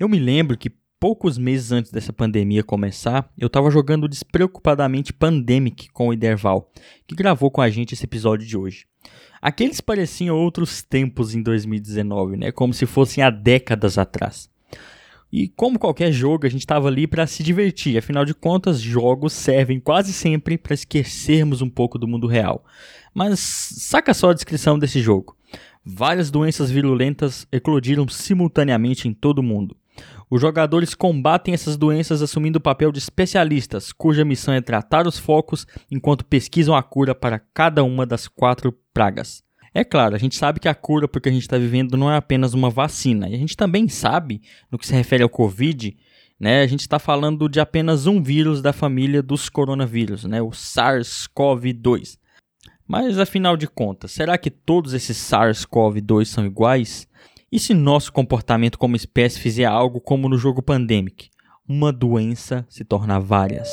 Eu me lembro que poucos meses antes dessa pandemia começar, eu estava jogando despreocupadamente Pandemic com o Iderval, que gravou com a gente esse episódio de hoje. Aqueles pareciam outros tempos em 2019, né? Como se fossem há décadas atrás. E como qualquer jogo, a gente estava ali para se divertir. Afinal de contas, jogos servem quase sempre para esquecermos um pouco do mundo real. Mas saca só a descrição desse jogo. Várias doenças virulentas eclodiram simultaneamente em todo o mundo. Os jogadores combatem essas doenças assumindo o papel de especialistas, cuja missão é tratar os focos enquanto pesquisam a cura para cada uma das quatro pragas. É claro, a gente sabe que a cura porque a gente está vivendo não é apenas uma vacina. E a gente também sabe, no que se refere ao Covid, né, a gente está falando de apenas um vírus da família dos coronavírus, né, o SARS-CoV-2. Mas afinal de contas, será que todos esses SARS-CoV-2 são iguais? E se nosso comportamento como espécie fizer algo como no jogo Pandemic? Uma doença se tornar várias.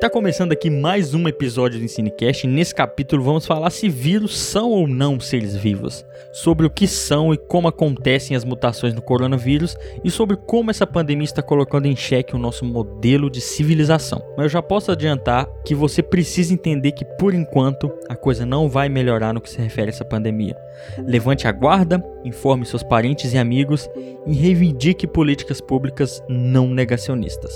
Tá começando aqui mais um episódio do Ensinecast nesse capítulo vamos falar se vírus são ou não seres vivos, sobre o que são e como acontecem as mutações no coronavírus e sobre como essa pandemia está colocando em xeque o nosso modelo de civilização. Mas eu já posso adiantar que você precisa entender que por enquanto a coisa não vai melhorar no que se refere a essa pandemia. Levante a guarda, informe seus parentes e amigos e reivindique políticas públicas não negacionistas.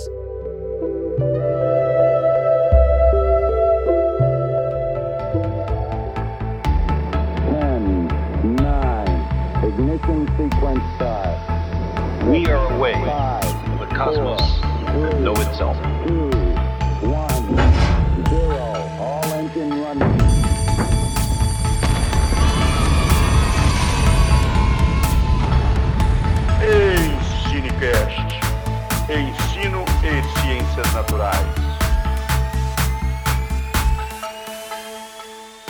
We are away from the cosmos that know itself. Ensinecast. Ensino e Ciências Naturais.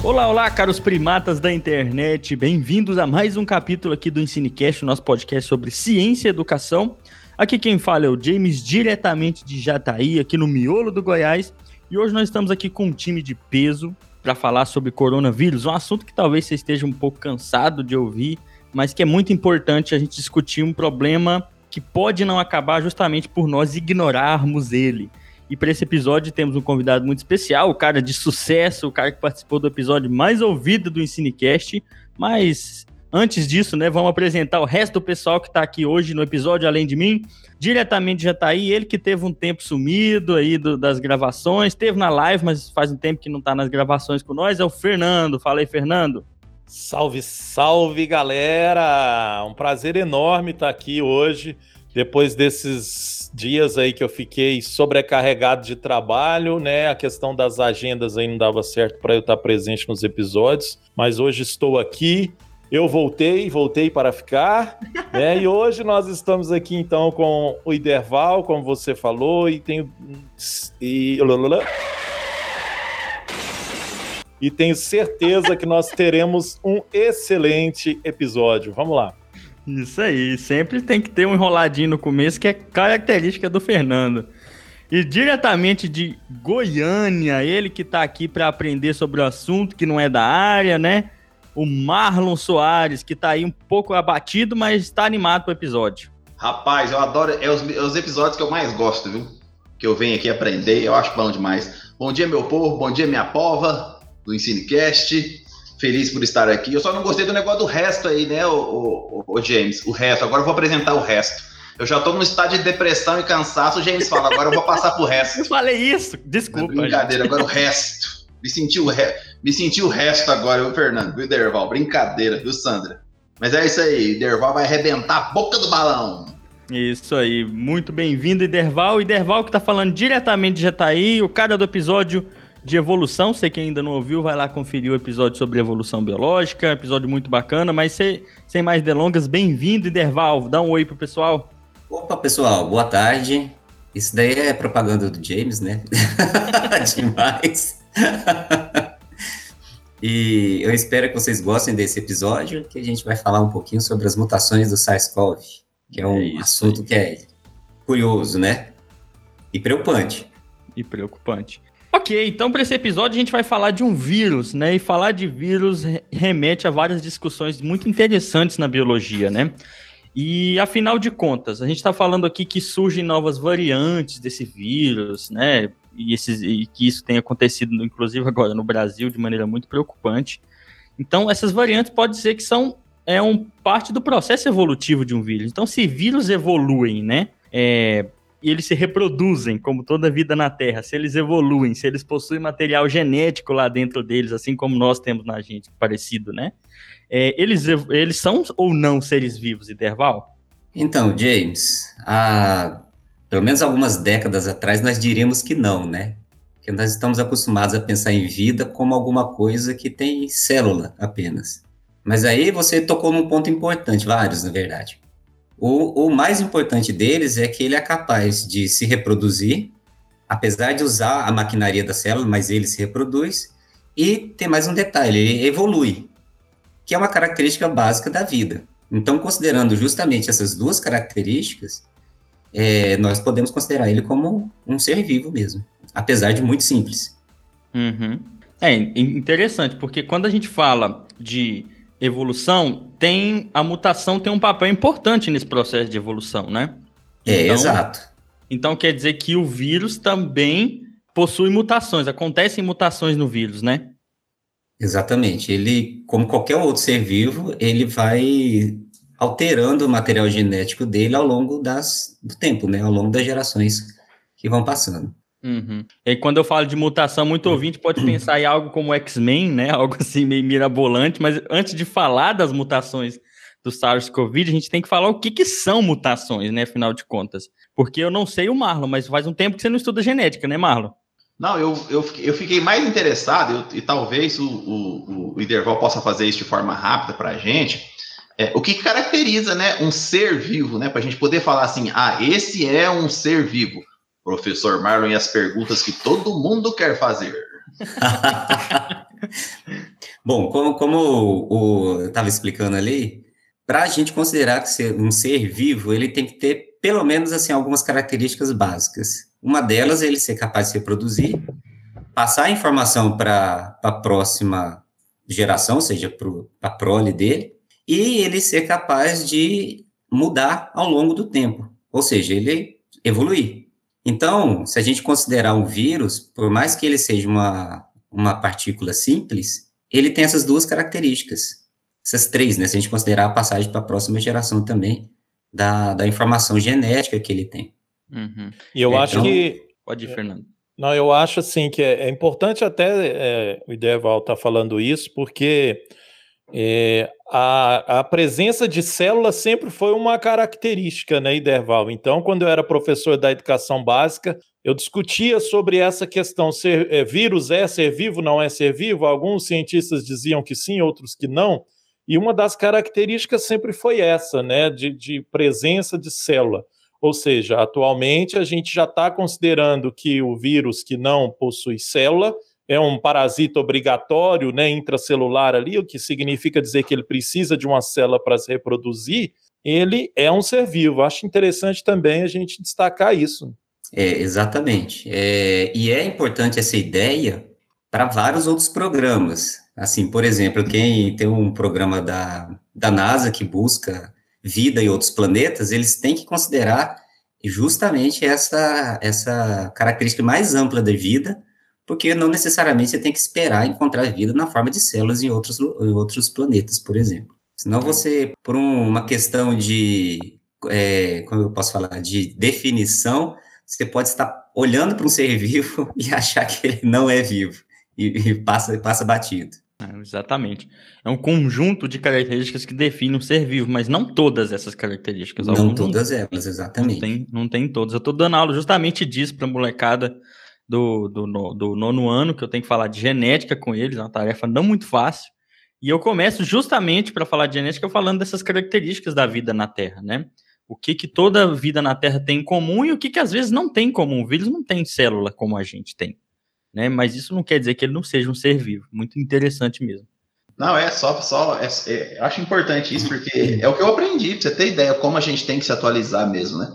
Olá, olá, caros primatas da internet. Bem-vindos a mais um capítulo aqui do Ensinecast, nosso podcast sobre ciência e educação. Aqui quem fala é o James, diretamente de Jataí, aqui no miolo do Goiás. E hoje nós estamos aqui com um time de peso para falar sobre coronavírus, um assunto que talvez você esteja um pouco cansado de ouvir, mas que é muito importante a gente discutir um problema que pode não acabar justamente por nós ignorarmos ele. E para esse episódio temos um convidado muito especial, o cara de sucesso, o cara que participou do episódio mais ouvido do Ensinecast. Mas antes disso, né, vamos apresentar o resto do pessoal que está aqui hoje no episódio, além de mim. Diretamente já está aí, ele que teve um tempo sumido aí do, das gravações, teve na live, mas faz um tempo que não está nas gravações com nós, é o Fernando. Fala aí, Fernando. Salve, salve, galera! Um prazer enorme estar aqui hoje, depois desses dias aí que eu fiquei sobrecarregado de trabalho, né? A questão das agendas aí não dava certo para eu estar presente nos episódios, mas hoje estou aqui. Eu voltei, voltei para ficar, né? E hoje nós estamos aqui então com o Iderval, como você falou, e tenho e e tenho certeza que nós teremos um excelente episódio. Vamos lá. Isso aí, sempre tem que ter um enroladinho no começo, que é característica do Fernando. E diretamente de Goiânia, ele que está aqui para aprender sobre o assunto, que não é da área, né? O Marlon Soares, que está aí um pouco abatido, mas está animado para o episódio. Rapaz, eu adoro, é os, é os, episódios que eu mais gosto, viu? Que eu venho aqui aprender, eu acho bom demais. Bom dia, meu povo, bom dia, minha pova, do Ensinecast feliz por estar aqui. Eu só não gostei do negócio do resto aí, né, o, o, o James? O resto. Agora eu vou apresentar o resto. Eu já tô num estado de depressão e cansaço. O James fala, agora eu vou passar pro resto. Eu falei isso, desculpa. brincadeira, gente. agora o resto. Me senti o, re... Me senti o resto agora, viu, Fernando? Viu, Derval? Brincadeira, viu, Sandra? Mas é isso aí, Derval vai arrebentar a boca do balão. Isso aí, muito bem-vindo, Iderval. Iderval que tá falando diretamente de Jataí, o cara do episódio de evolução. Você que ainda não ouviu, vai lá conferir o episódio sobre evolução biológica, episódio muito bacana. Mas sem, sem mais delongas, bem-vindo, Iderval. Dá um oi pro pessoal. Opa, pessoal, boa tarde. Isso daí é propaganda do James, né? Demais. e eu espero que vocês gostem desse episódio, que a gente vai falar um pouquinho sobre as mutações do SARS-CoV, que é um é assunto que é curioso, né? E preocupante. E preocupante. Ok, então para esse episódio a gente vai falar de um vírus, né? E falar de vírus remete a várias discussões muito interessantes na biologia, né? E afinal de contas, a gente está falando aqui que surgem novas variantes desse vírus, né? E, esses, e que isso tem acontecido, inclusive agora no Brasil, de maneira muito preocupante. Então, essas variantes pode ser que são é um parte do processo evolutivo de um vírus. Então, se vírus evoluem, né? É, e eles se reproduzem, como toda vida na Terra, se eles evoluem, se eles possuem material genético lá dentro deles, assim como nós temos na gente, parecido, né? É, eles, eles são ou não seres vivos, Interval? Então, James, há pelo menos algumas décadas atrás nós diríamos que não, né? Que nós estamos acostumados a pensar em vida como alguma coisa que tem célula apenas. Mas aí você tocou num ponto importante, vários, na verdade. O, o mais importante deles é que ele é capaz de se reproduzir, apesar de usar a maquinaria da célula, mas ele se reproduz. E tem mais um detalhe, ele evolui, que é uma característica básica da vida. Então, considerando justamente essas duas características, é, nós podemos considerar ele como um ser vivo mesmo, apesar de muito simples. Uhum. É interessante, porque quando a gente fala de evolução, tem a mutação tem um papel importante nesse processo de evolução, né? É, então, exato. Então quer dizer que o vírus também possui mutações, acontecem mutações no vírus, né? Exatamente. Ele, como qualquer outro ser vivo, ele vai alterando o material genético dele ao longo das, do tempo, né? Ao longo das gerações que vão passando. Uhum. E quando eu falo de mutação, muito ouvinte pode pensar em algo como X-Men, né? Algo assim meio mirabolante, mas antes de falar das mutações do SARS-CoV, a gente tem que falar o que, que são mutações, né? Afinal de contas. Porque eu não sei o Marlon, mas faz um tempo que você não estuda genética, né, Marlon? Não, eu, eu, eu fiquei mais interessado, eu, e talvez o, o, o Iderval possa fazer isso de forma rápida para a gente. É, o que caracteriza né, um ser vivo, né? Para a gente poder falar assim, ah, esse é um ser vivo. Professor Marlon e as perguntas que todo mundo quer fazer. Bom, como, como o, eu estava explicando ali, para a gente considerar que ser um ser vivo, ele tem que ter pelo menos assim algumas características básicas. Uma delas é ele ser capaz de se reproduzir, passar a informação para a próxima geração, ou seja, para a prole dele, e ele ser capaz de mudar ao longo do tempo, ou seja, ele evoluir. Então, se a gente considerar um vírus, por mais que ele seja uma, uma partícula simples, ele tem essas duas características. Essas três, né? Se a gente considerar a passagem para a próxima geração também, da, da informação genética que ele tem. Uhum. E eu então, acho que. Pode ir, Fernando. Não, eu acho assim que é, é importante até é, o Ideval estar tá falando isso, porque é, a, a, presença de células sempre foi uma característica, né, Iderval? Então, quando eu era professor da educação básica, eu discutia sobre essa questão: ser, é, vírus é ser vivo, não é ser vivo? Alguns cientistas diziam que sim, outros que não. E uma das características sempre foi essa, né, de, de presença de célula. Ou seja, atualmente a gente já está considerando que o vírus que não possui célula é um parasita obrigatório, né, intracelular ali, o que significa dizer que ele precisa de uma célula para se reproduzir, ele é um ser vivo. Acho interessante também a gente destacar isso. É, exatamente. É, e é importante essa ideia para vários outros programas. Assim, por exemplo, quem tem um programa da, da NASA que busca vida em outros planetas, eles têm que considerar justamente essa, essa característica mais ampla da vida, porque não necessariamente você tem que esperar encontrar vida na forma de células em outros, em outros planetas, por exemplo. Senão você, por um, uma questão de, é, como eu posso falar, de definição, você pode estar olhando para um ser vivo e achar que ele não é vivo e, e passa, passa batido. É, exatamente. É um conjunto de características que define um ser vivo, mas não todas essas características. Não todas não, elas, exatamente. Não tem, não tem todas. Eu estou dando aula justamente disso para a molecada do, do, do nono ano, que eu tenho que falar de genética com eles, é uma tarefa não muito fácil. E eu começo justamente para falar de genética falando dessas características da vida na Terra, né? O que, que toda vida na Terra tem em comum e o que, que às vezes não tem em comum. O vírus não tem célula como a gente tem, né? Mas isso não quer dizer que ele não seja um ser vivo. Muito interessante mesmo. Não, é só, só é, é, acho importante isso, porque é o que eu aprendi, pra você ter ideia, como a gente tem que se atualizar mesmo, né?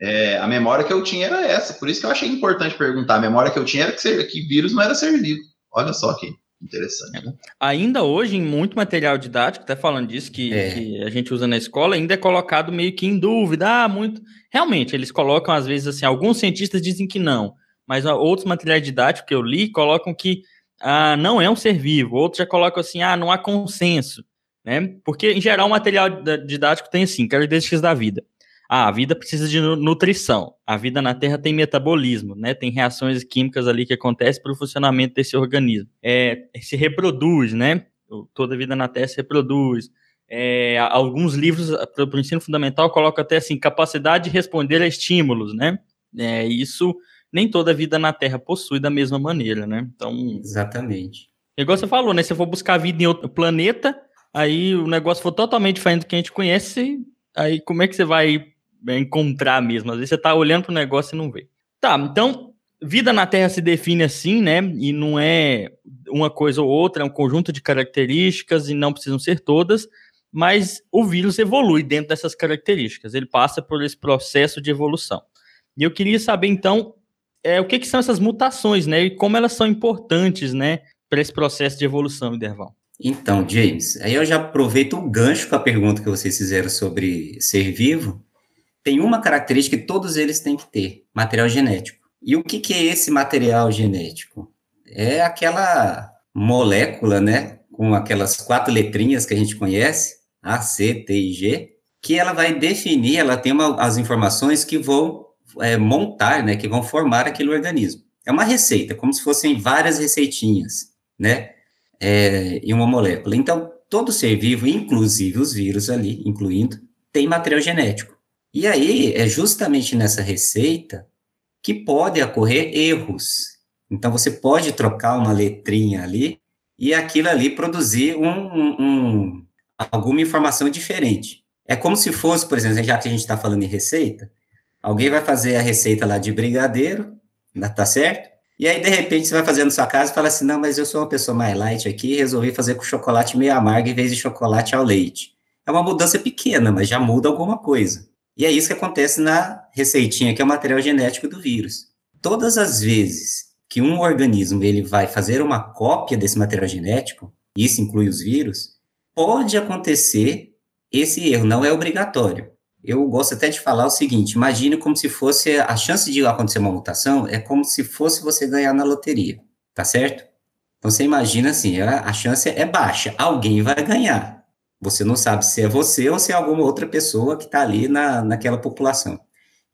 É, a memória que eu tinha era essa, por isso que eu achei importante perguntar. A memória que eu tinha era que, ser, que vírus não era ser vivo. Olha só que interessante, né? Ainda hoje, em muito material didático, até falando disso, que, É. que a gente usa na escola, ainda é colocado meio que em dúvida. Ah, muito. Realmente, eles colocam, às vezes, assim, alguns cientistas dizem que não, mas outros materiais didáticos que eu li colocam que ah, não é um ser vivo. Outros já colocam assim, ah, não há consenso, né? Porque, em geral, o material didático tem, assim, características da vida. Ah, a vida precisa de nu- nutrição. A vida na Terra tem metabolismo, né? Tem reações químicas ali que acontecem para o funcionamento desse organismo. É, se reproduz, né? Toda vida na Terra se reproduz. É, a- alguns livros para o ensino fundamental colocam até assim capacidade de responder a estímulos, né? É, isso nem toda vida na Terra possui da mesma maneira, né? Então, Exatamente. igual você falou, né? Se eu for buscar vida em outro planeta, aí o negócio for totalmente diferente do que a gente conhece, aí como é que você vai encontrar mesmo? Às vezes você tá olhando pro negócio e não vê. Tá, então, vida na Terra se define assim, né? E não é uma coisa ou outra, é um conjunto de características e não precisam ser todas, mas o vírus evolui dentro dessas características, ele passa por esse processo de evolução. E eu queria saber, então, é, o que, que são essas mutações, né? E como elas são importantes, né? para esse processo de evolução, Iderval? Então, James, aí eu já aproveito o gancho com a pergunta que vocês fizeram sobre ser vivo. Tem uma característica que todos eles têm que ter: material genético. E o que, que é esse material genético? É aquela molécula, né, com aquelas quatro letrinhas que a gente conhece, A, C, T e G, que ela vai definir, ela tem uma, as informações que vão é, montar, né, que vão formar aquele organismo. É uma receita, como se fossem várias receitinhas, né, é, em uma molécula. Então, todo ser vivo, inclusive os vírus ali, incluindo, tem material genético. E aí, é justamente nessa receita que pode ocorrer erros. Então, você pode trocar uma letrinha ali e aquilo ali produzir um, um, um, alguma informação diferente. É como se fosse, por exemplo, já que a gente está falando em receita, alguém vai fazer a receita lá de brigadeiro, tá certo? E aí, de repente, você vai fazer na sua casa e fala assim, não, mas eu sou uma pessoa mais light aqui resolvi fazer com chocolate meio amargo em vez de chocolate ao leite. É uma mudança pequena, mas já muda alguma coisa. E é isso que acontece na receitinha, que é o material genético do vírus. Todas as vezes que um organismo ele vai fazer uma cópia desse material genético, isso inclui os vírus, pode acontecer esse erro, não é obrigatório. Eu gosto até de falar o seguinte: imagine como se fosse a chance de acontecer uma mutação é como se fosse você ganhar na loteria, tá certo? Então você imagina assim, a, a chance é baixa, alguém vai ganhar. Você não sabe se é você ou se é alguma outra pessoa que está ali na, naquela população.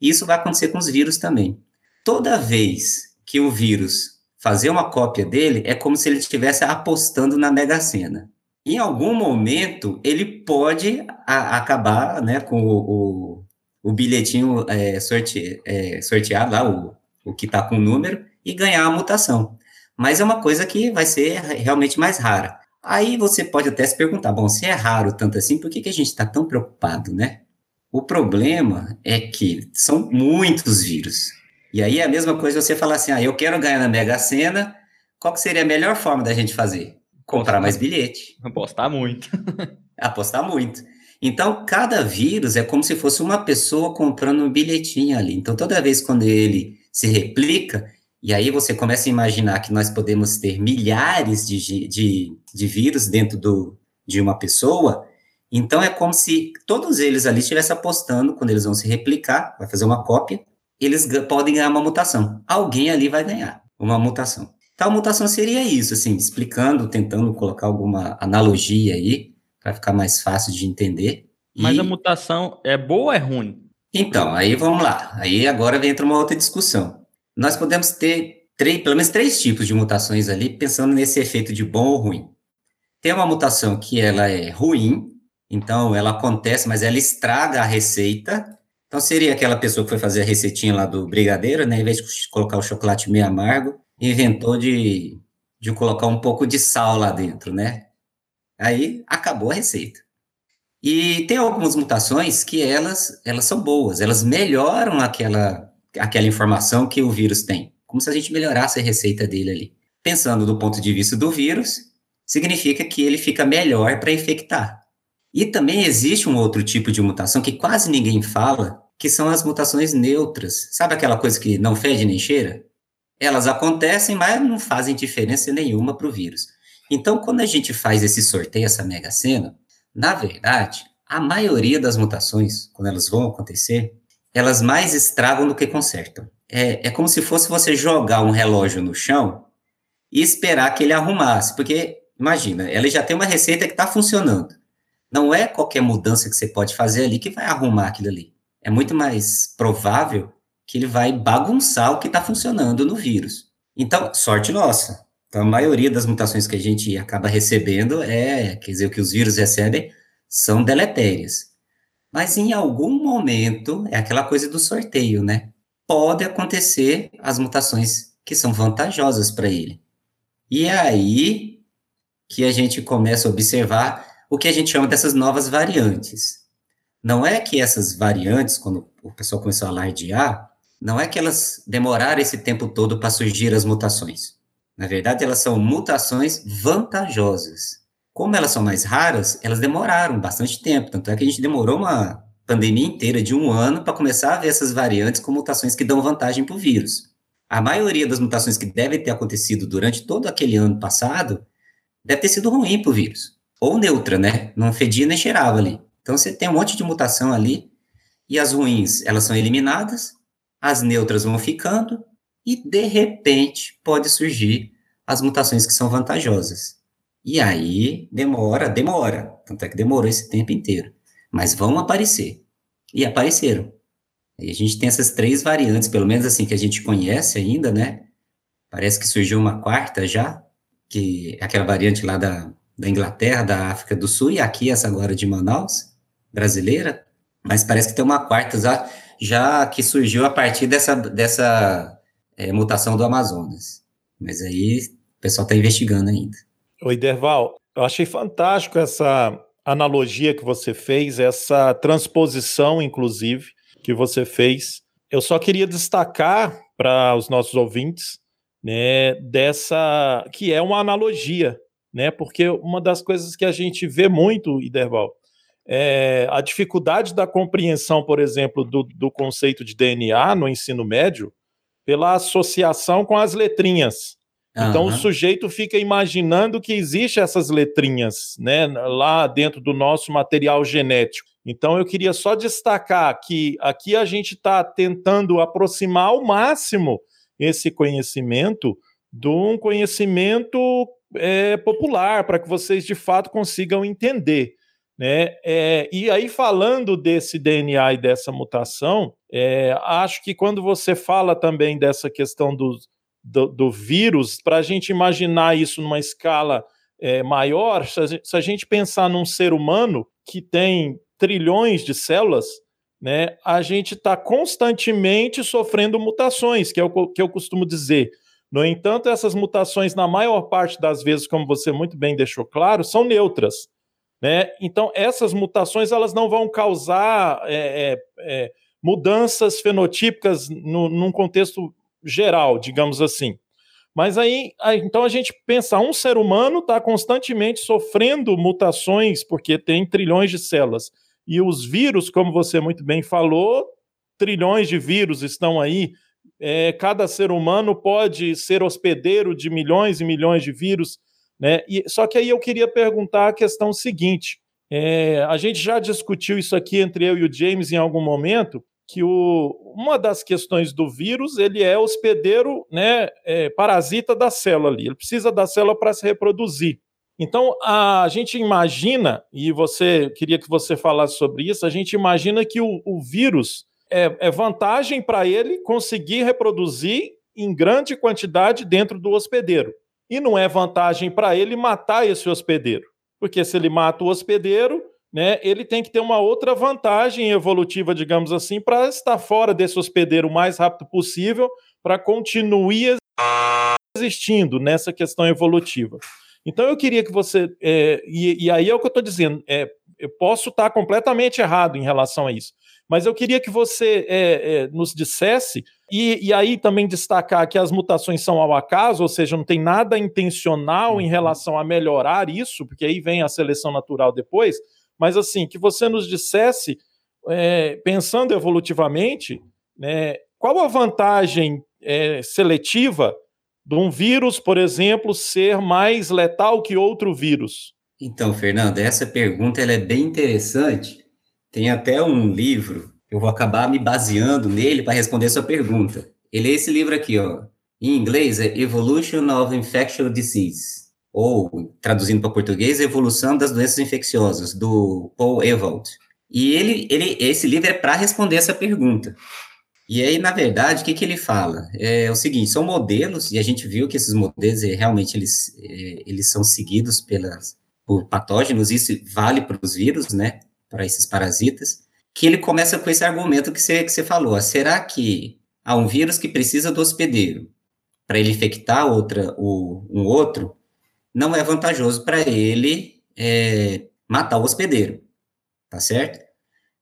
Isso vai acontecer com os vírus também. Toda vez que o vírus fazer uma cópia dele, é como se ele estivesse apostando na Mega Sena. Em algum momento, ele pode a, acabar né, com o, o, o bilhetinho é, sorte, é, sorteado, lá, o, o que está com o número, e ganhar a mutação. Mas é uma coisa que vai ser realmente mais rara. Aí você pode até se perguntar, bom, se é raro tanto assim, por que, que a gente está tão preocupado, né? O problema é que são muitos vírus. E aí é a mesma coisa você falar assim, ah, eu quero ganhar na Mega Sena, qual que seria a melhor forma da gente fazer? Comprar mais bilhete. Apostar muito. Apostar muito. Então, cada vírus é como se fosse uma pessoa comprando um bilhetinho ali. Então, toda vez quando ele se replica, e aí você começa a imaginar que nós podemos ter milhares de, de, de vírus dentro do, de uma pessoa, então é como se todos eles ali estivessem apostando, quando eles vão se replicar, vai fazer uma cópia, eles podem ganhar uma mutação. Alguém ali vai ganhar uma mutação. Tal mutação seria isso, assim, explicando, tentando colocar alguma analogia aí, para ficar mais fácil de entender. Mas e... a mutação é boa ou é ruim? Então, aí vamos lá. Aí agora entra uma outra discussão. Nós podemos ter três, pelo menos três tipos de mutações ali, pensando nesse efeito de bom ou ruim. Tem uma mutação que ela é ruim, então ela acontece, mas ela estraga a receita. Então seria aquela pessoa que foi fazer a receitinha lá do brigadeiro, né? Em vez de colocar o chocolate meio amargo, inventou de, de colocar um pouco de sal lá dentro, né? Aí acabou a receita. E tem algumas mutações que elas, elas são boas, elas melhoram aquela, aquela informação que o vírus tem, como se a gente melhorasse a receita dele ali. Pensando do ponto de vista do vírus, significa que ele fica melhor para infectar. E também existe um outro tipo de mutação que quase ninguém fala, que são as mutações neutras. Sabe aquela coisa que não fede nem cheira? Elas acontecem, mas não fazem diferença nenhuma para o vírus. Então, quando a gente faz esse sorteio, essa mega sena, na verdade, a maioria das mutações, quando elas vão acontecer, elas mais estragam do que consertam. É, é como se fosse você jogar um relógio no chão e esperar que ele arrumasse, porque imagina, ela já tem uma receita que está funcionando. Não é qualquer mudança que você pode fazer ali que vai arrumar aquilo ali. É muito mais provável que ele vai bagunçar o que está funcionando no vírus. Então, sorte nossa. Então, a maioria das mutações que a gente acaba recebendo é, quer dizer, o que os vírus recebem são deletérias. Mas em algum momento, é aquela coisa do sorteio, né? Pode acontecer as mutações que são vantajosas para ele. E é aí que a gente começa a observar o que a gente chama dessas novas variantes. Não é que essas variantes, quando o pessoal começou a alardear, não é que elas demoraram esse tempo todo para surgir as mutações. Na verdade, elas são mutações vantajosas. Como elas são mais raras, elas demoraram bastante tempo. Tanto é que a gente demorou uma pandemia inteira de um ano para começar a ver essas variantes com mutações que dão vantagem para o vírus. A maioria das mutações que devem ter acontecido durante todo aquele ano passado deve ter sido ruim para o vírus. Ou neutra, né? Não fedia nem cheirava ali. Então você tem um monte de mutação ali, e as ruins, elas são eliminadas, as neutras vão ficando, e de repente pode surgir as mutações que são vantajosas. E aí demora, demora. Tanto é que demorou esse tempo inteiro. Mas vão aparecer. E apareceram. E a gente tem essas três variantes, pelo menos assim, que a gente conhece ainda, né? Parece que surgiu uma quarta já, que é aquela variante lá da, da Inglaterra, da África do Sul, e aqui essa agora de Manaus, brasileira. Mas parece que tem uma quarta já, já que surgiu a partir dessa, dessa é, mutação do Amazonas. Mas aí o pessoal está investigando ainda. Oi, Derval, eu achei fantástico essa analogia que você fez, essa transposição, inclusive, que você fez. Eu só queria destacar para os nossos ouvintes, né, dessa que é uma analogia, né? Porque uma das coisas que a gente vê muito, Iderval, é a dificuldade da compreensão, por exemplo, do, do conceito de DNA no ensino médio pela associação com as letrinhas. Então uhum. o sujeito fica imaginando que existem essas letrinhas, né, lá dentro do nosso material genético. Então eu queria só destacar que aqui a gente está tentando aproximar ao máximo esse conhecimento de um conhecimento é, popular, para que vocês de fato consigam entender. Né? É, e aí, falando desse DNA e dessa mutação, é, acho que quando você fala também dessa questão dos do, do vírus, para a gente imaginar isso numa escala é, maior, se a, gente, se a gente pensar num ser humano que tem trilhões de células, né, a gente está constantemente sofrendo mutações, que é o que eu costumo dizer. No entanto, essas mutações, na maior parte das vezes, como você muito bem deixou claro, são neutras. Né? Então, essas mutações elas não vão causar é, é, é mudanças fenotípicas no, num contexto geral, digamos assim. Mas aí, então a gente pensa, um ser humano está constantemente sofrendo mutações porque tem trilhões de células. E os vírus, como você muito bem falou, trilhões de vírus estão aí. É, cada ser humano pode ser hospedeiro de milhões e milhões de vírus. Né? E, só que aí eu queria perguntar a questão seguinte: é, a gente já discutiu isso aqui entre eu e o James em algum momento, que o, uma das questões do vírus ele é hospedeiro, né, é, parasita da célula ali. Ele precisa da célula para se reproduzir. Então a gente imagina, e você queria que você falasse sobre isso, a gente imagina que o, o vírus é, é vantagem para ele conseguir reproduzir em grande quantidade dentro do hospedeiro. E não é vantagem para ele matar esse hospedeiro. Porque se ele mata o hospedeiro, né, ele tem que ter uma outra vantagem evolutiva, digamos assim, para estar fora desse hospedeiro o mais rápido possível, para continuar existindo nessa questão evolutiva. Então eu queria que você. É, e, e, aí é o que eu estou dizendo. É, eu posso estar completamente errado em relação a isso. Mas eu queria que você é, é, nos dissesse, e, e, aí também destacar que as mutações são ao acaso, ou seja, não tem nada intencional em uhum. relação a melhorar isso, porque aí vem a seleção natural depois, mas assim, que você nos dissesse é, pensando evolutivamente, né, qual a vantagem é, seletiva de um vírus, por exemplo, ser mais letal que outro vírus? Então, Fernando, essa pergunta ela é bem interessante. Tem até um livro, eu vou acabar me baseando nele para responder sua pergunta. Ele é esse livro aqui, ó. Em inglês é Evolution of Infectious Disease, ou traduzindo para português, Evolução das Doenças Infecciosas, do Paul Ewald. E ele, ele, esse livro é para responder essa pergunta. E aí, na verdade, o que, que ele fala? É o seguinte, são modelos, e a gente viu que esses modelos, é, realmente, eles, é, eles são seguidos pelas, por patógenos, isso vale para os vírus, né, para esses parasitas, que ele começa com esse argumento que você, que você falou, será que há um vírus que precisa do hospedeiro para ele infectar outra, o, um outro, não é vantajoso para ele é, matar o hospedeiro, tá certo?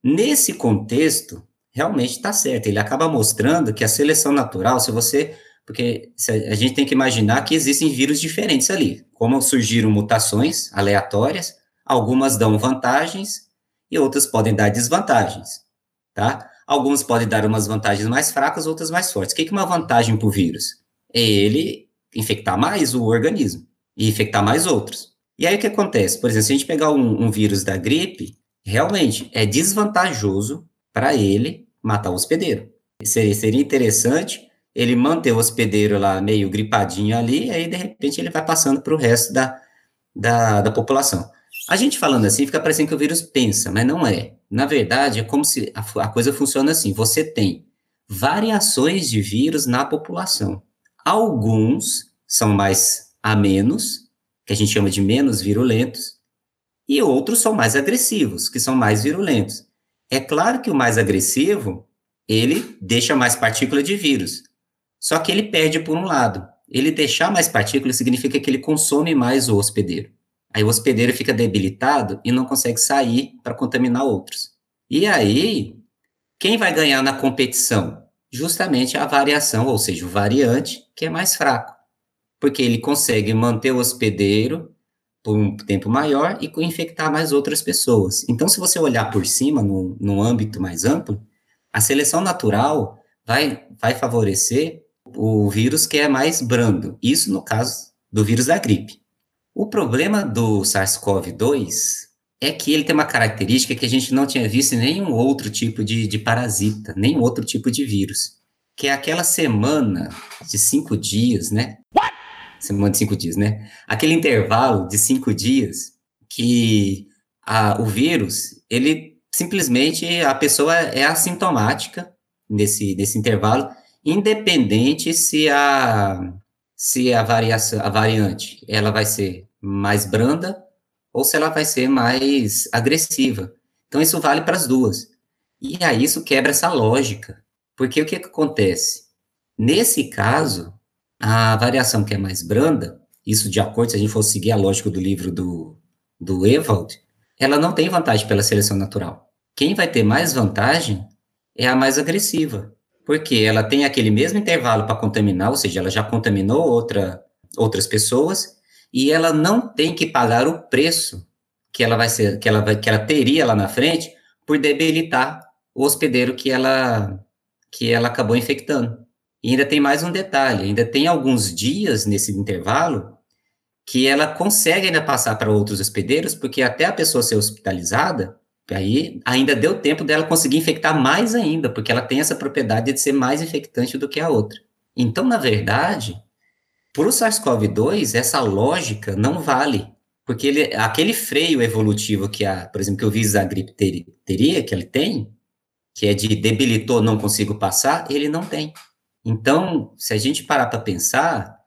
Nesse contexto, realmente está certo. Ele acaba mostrando que a seleção natural, se você. Porque a gente tem que imaginar que existem vírus diferentes ali. Como surgiram mutações aleatórias, algumas dão vantagens e outras podem dar desvantagens, tá? Alguns podem dar umas vantagens mais fracas, outras mais fortes. O que é uma vantagem para o vírus? É ele infectar mais o organismo e infectar mais outros. E aí o que acontece? Por exemplo, se a gente pegar um, um vírus da gripe, realmente é desvantajoso para ele matar o hospedeiro. Seria, seria interessante ele manter o hospedeiro lá meio gripadinho ali, e aí de repente ele vai passando para o resto da, da, da população. A gente falando assim, fica parecendo que o vírus pensa, mas não é. Na verdade, é como se a, a coisa funciona assim: você tem variações de vírus na população. Alguns são mais a menos, que a gente chama de menos virulentos, e outros são mais agressivos, que são mais virulentos. É claro que o mais agressivo, ele deixa mais partícula de vírus. Só que ele perde por um lado. Ele deixar mais partículas significa que ele consome mais o hospedeiro. Aí o hospedeiro fica debilitado e não consegue sair para contaminar outros. E aí, quem vai ganhar na competição? Justamente a variação, ou seja, o variante, que é mais fraco. Porque ele consegue manter o hospedeiro por um tempo maior e infectar mais outras pessoas. Então, se você olhar por cima, no, no âmbito mais amplo, a seleção natural vai, vai favorecer o vírus que é mais brando. Isso no caso do vírus da gripe. O problema do SARS-CoV-2 é que ele tem uma característica que a gente não tinha visto em nenhum outro tipo de, de parasita, nenhum outro tipo de vírus, que é aquela semana de cinco dias, né? Semana de cinco dias, né? Aquele intervalo de cinco dias que a, o vírus, ele simplesmente, a pessoa é assintomática nesse, nesse intervalo, independente se a, se a, variação, a variante ela vai ser mais branda ou se ela vai ser mais agressiva. Então, isso vale para as duas. E aí, isso quebra essa lógica. Porque o que, que acontece? Nesse caso, a variação que é mais branda, isso de acordo, se a gente for seguir a lógica do livro do, do Ewald, ela não tem vantagem pela seleção natural. Quem vai ter mais vantagem é a mais agressiva, porque ela tem aquele mesmo intervalo para contaminar, ou seja, ela já contaminou outra, outras pessoas, e ela não tem que pagar o preço que ela vai ser, que ela, vai, que ela teria lá na frente por debilitar o hospedeiro que ela que ela acabou infectando. E ainda tem mais um detalhe, ainda tem alguns dias nesse intervalo que ela consegue ainda passar para outros hospedeiros, porque até a pessoa ser hospitalizada, aí ainda deu tempo dela conseguir infectar mais ainda, porque ela tem essa propriedade de ser mais infectante do que a outra. Então, na verdade, para o SARS-CoV-2, essa lógica não vale, porque ele, aquele freio evolutivo que, a, por exemplo, que o vírus da gripe ter, teria, que ele tem, que é de debilitou, não consigo passar, ele não tem. Então, se a gente parar para pensar,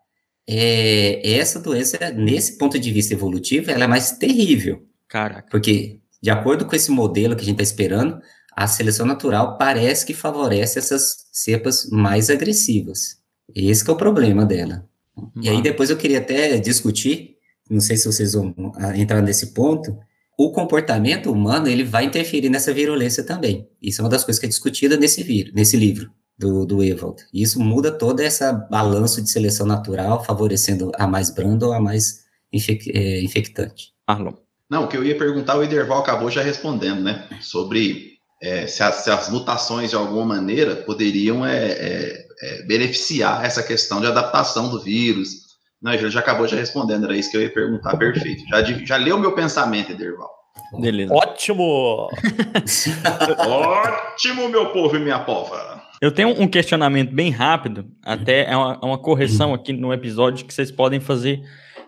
é, essa doença, nesse ponto de vista evolutivo, ela é mais terrível. Caraca. Porque, de acordo com esse modelo que a gente está esperando, a seleção natural parece que favorece essas cepas mais agressivas. Esse é o problema dela. Uhum. E aí depois eu queria até discutir, não sei se vocês vão ah, entrar nesse ponto, o comportamento humano ele vai interferir nessa virulência também. Isso é uma das coisas que é discutida nesse, nesse livro do, do Ewald. E isso muda toda essa balanço de seleção natural, favorecendo a mais branda ou a mais infec é, infectante. Arlon. Não, o que eu ia perguntar, o Iderval acabou já respondendo, né? Sobre é, se, as, se, as, mutações de alguma maneira poderiam é, é, é beneficiar essa questão de adaptação do vírus. Não, ele já acabou já respondendo, era isso que eu ia perguntar, perfeito. Já, já leu meu pensamento, Ederval. Beleza. Ótimo! Ótimo, meu povo e minha pova. Eu tenho um questionamento bem rápido, até é uma, é uma correção aqui no episódio que vocês podem fazer.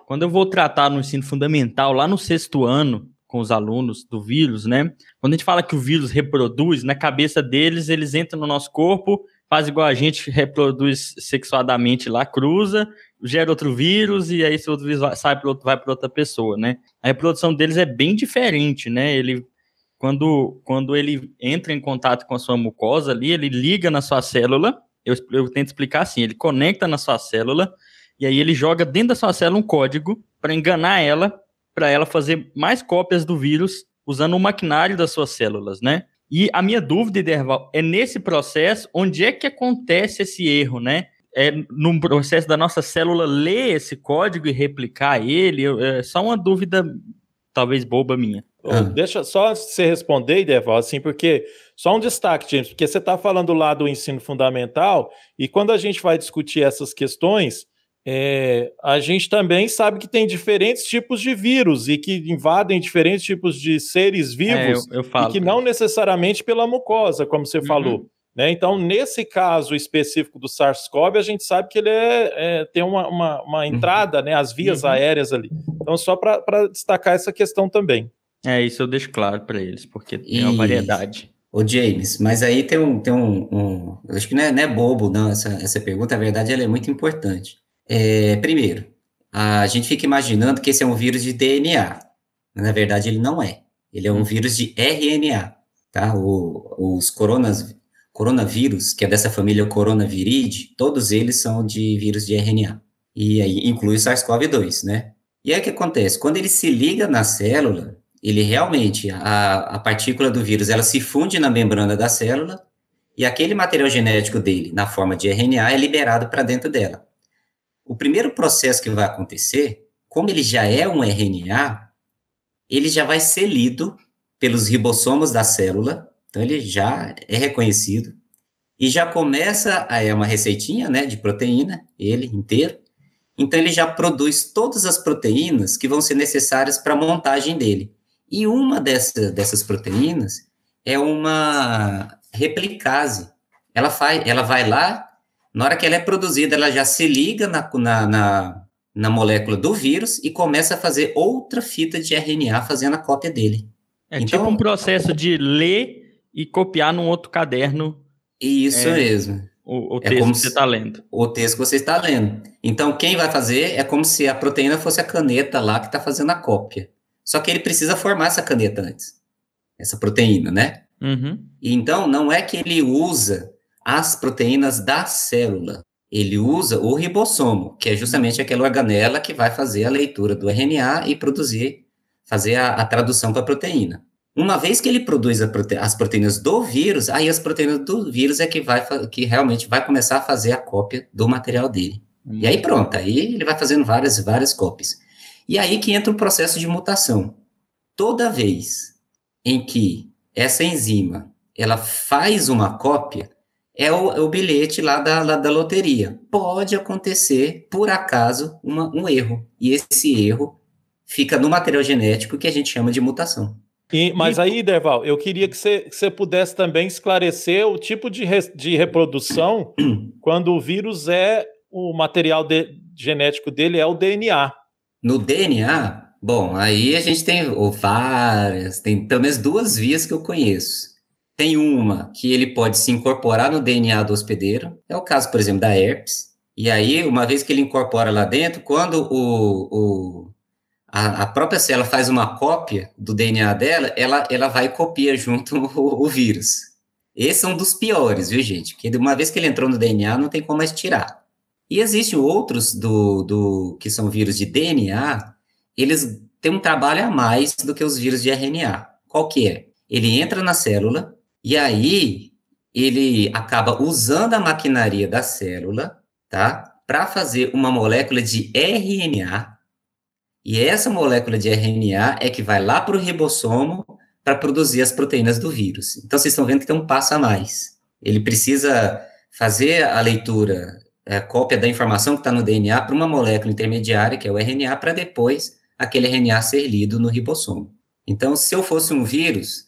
Quando eu vou tratar no ensino fundamental, lá no sexto ano, com os alunos do vírus, né? Quando a gente fala que o vírus reproduz, na cabeça deles, eles entram no nosso corpo, faz igual a gente reproduz sexuadamente lá, cruza, gera outro vírus e aí esse outro vírus vai, sai vai para outra pessoa, né? A reprodução deles é bem diferente, né? Ele quando, quando ele entra em contato com a sua mucosa ali, ele liga na sua célula, eu, eu tento explicar assim, ele conecta na sua célula e aí ele joga dentro da sua célula um código para enganar ela, para ela fazer mais cópias do vírus usando o maquinário das suas células, né? E a minha dúvida, Derval, é nesse processo, onde é que acontece esse erro, né? É no processo da nossa célula ler esse código e replicar ele? É só uma dúvida, talvez boba minha. Ah. Deixa só você responder, Deval, assim, porque só um destaque, James, porque você está falando lá do ensino fundamental, e quando a gente vai discutir essas questões, é, a gente também sabe que tem diferentes tipos de vírus e que invadem diferentes tipos de seres vivos é, eu, eu e que não necessariamente pela mucosa, como você uhum. falou. Né? Então, nesse caso específico do SARS-CoV, a gente sabe que ele é, é tem uma, uma, uma uhum. entrada, né, as vias uhum. aéreas ali. Então, só para destacar essa questão também. É, isso eu deixo claro para eles, porque tem uma variedade. Ô James, mas aí tem um, tem um, um eu acho que não é, não é bobo, não, essa, essa pergunta, na verdade, ela é muito importante. É, primeiro, a gente fica imaginando que esse é um vírus de DNA. Na verdade, ele não é. Ele é um vírus de RNA, tá? O, os coronas, coronavírus, que é dessa família coronaviridae, todos eles são de vírus de RNA. E aí inclui o SARS-CoV-2, né? E aí o que acontece? Quando ele se liga na célula, ele realmente, a, a partícula do vírus, ela se funde na membrana da célula e aquele material genético dele, na forma de RNA, é liberado para dentro dela. O primeiro processo que vai acontecer, como ele já é um RNA, ele já vai ser lido pelos ribossomos da célula, então ele já é reconhecido e já começa a é uma receitinha, né, de proteína, ele inteiro. Então ele já produz todas as proteínas que vão ser necessárias para a montagem dele. E uma dessa, dessas proteínas é uma replicase. Ela, faz, ela vai lá, na hora que ela é produzida, ela já se liga na, na, na, na molécula do vírus e começa a fazer outra fita de RNA fazendo a cópia dele. É então, tipo um processo de ler e copiar num outro caderno. Isso é, mesmo. O, o é texto é que você está lendo. O texto que você está lendo. Então, quem vai fazer é como se a proteína fosse a caneta lá que está fazendo a cópia. Só que ele precisa formar essa caneta antes, essa proteína, né? Uhum. Então, não é que ele usa as proteínas da célula, ele usa o ribossomo, que é justamente aquela organela que vai fazer a leitura do RNA e produzir, fazer a, a tradução para a proteína. Uma vez que ele produz prote as proteínas do vírus, aí as proteínas do vírus é que, vai, que realmente vai começar a fazer a cópia do material dele. Uhum. E aí pronto, aí ele vai fazendo várias, várias cópias. E aí que entra o processo de mutação. Toda vez em que essa enzima ela faz uma cópia, é o, é o bilhete lá da, lá da loteria. Pode acontecer, por acaso, uma, um erro. E esse erro fica no material genético que a gente chama de mutação. E, mas aí, Derval, eu queria que você, que você pudesse também esclarecer o tipo de, re, de reprodução quando o vírus é o material de, genético dele é o DNA. No DNA, bom, aí a gente tem várias, tem pelo menos duas vias que eu conheço. Tem uma que ele pode se incorporar no DNA do hospedeiro, é o caso, por exemplo, da herpes. E aí, uma vez que ele incorpora lá dentro, quando o, o a, a, própria célula faz uma cópia do DNA dela, ela, ela vai e copia junto o, o vírus. Esse é um dos piores, viu, gente? Porque uma vez que ele entrou no DNA, não tem como mais tirar. E existem outros do, do que são vírus de DNA, eles têm um trabalho a mais do que os vírus de RNA. Qual que é? Ele entra na célula e aí ele acaba usando a maquinaria da célula, tá? Para fazer uma molécula de RNA. E essa molécula de RNA é que vai lá para o ribossomo para produzir as proteínas do vírus. Então, vocês estão vendo que tem um passo a mais. Ele precisa fazer a leitura, a cópia da informação que está no DNA para uma molécula intermediária, que é o RNA, para depois aquele RNA ser lido no ribossomo. Então, se eu fosse um vírus,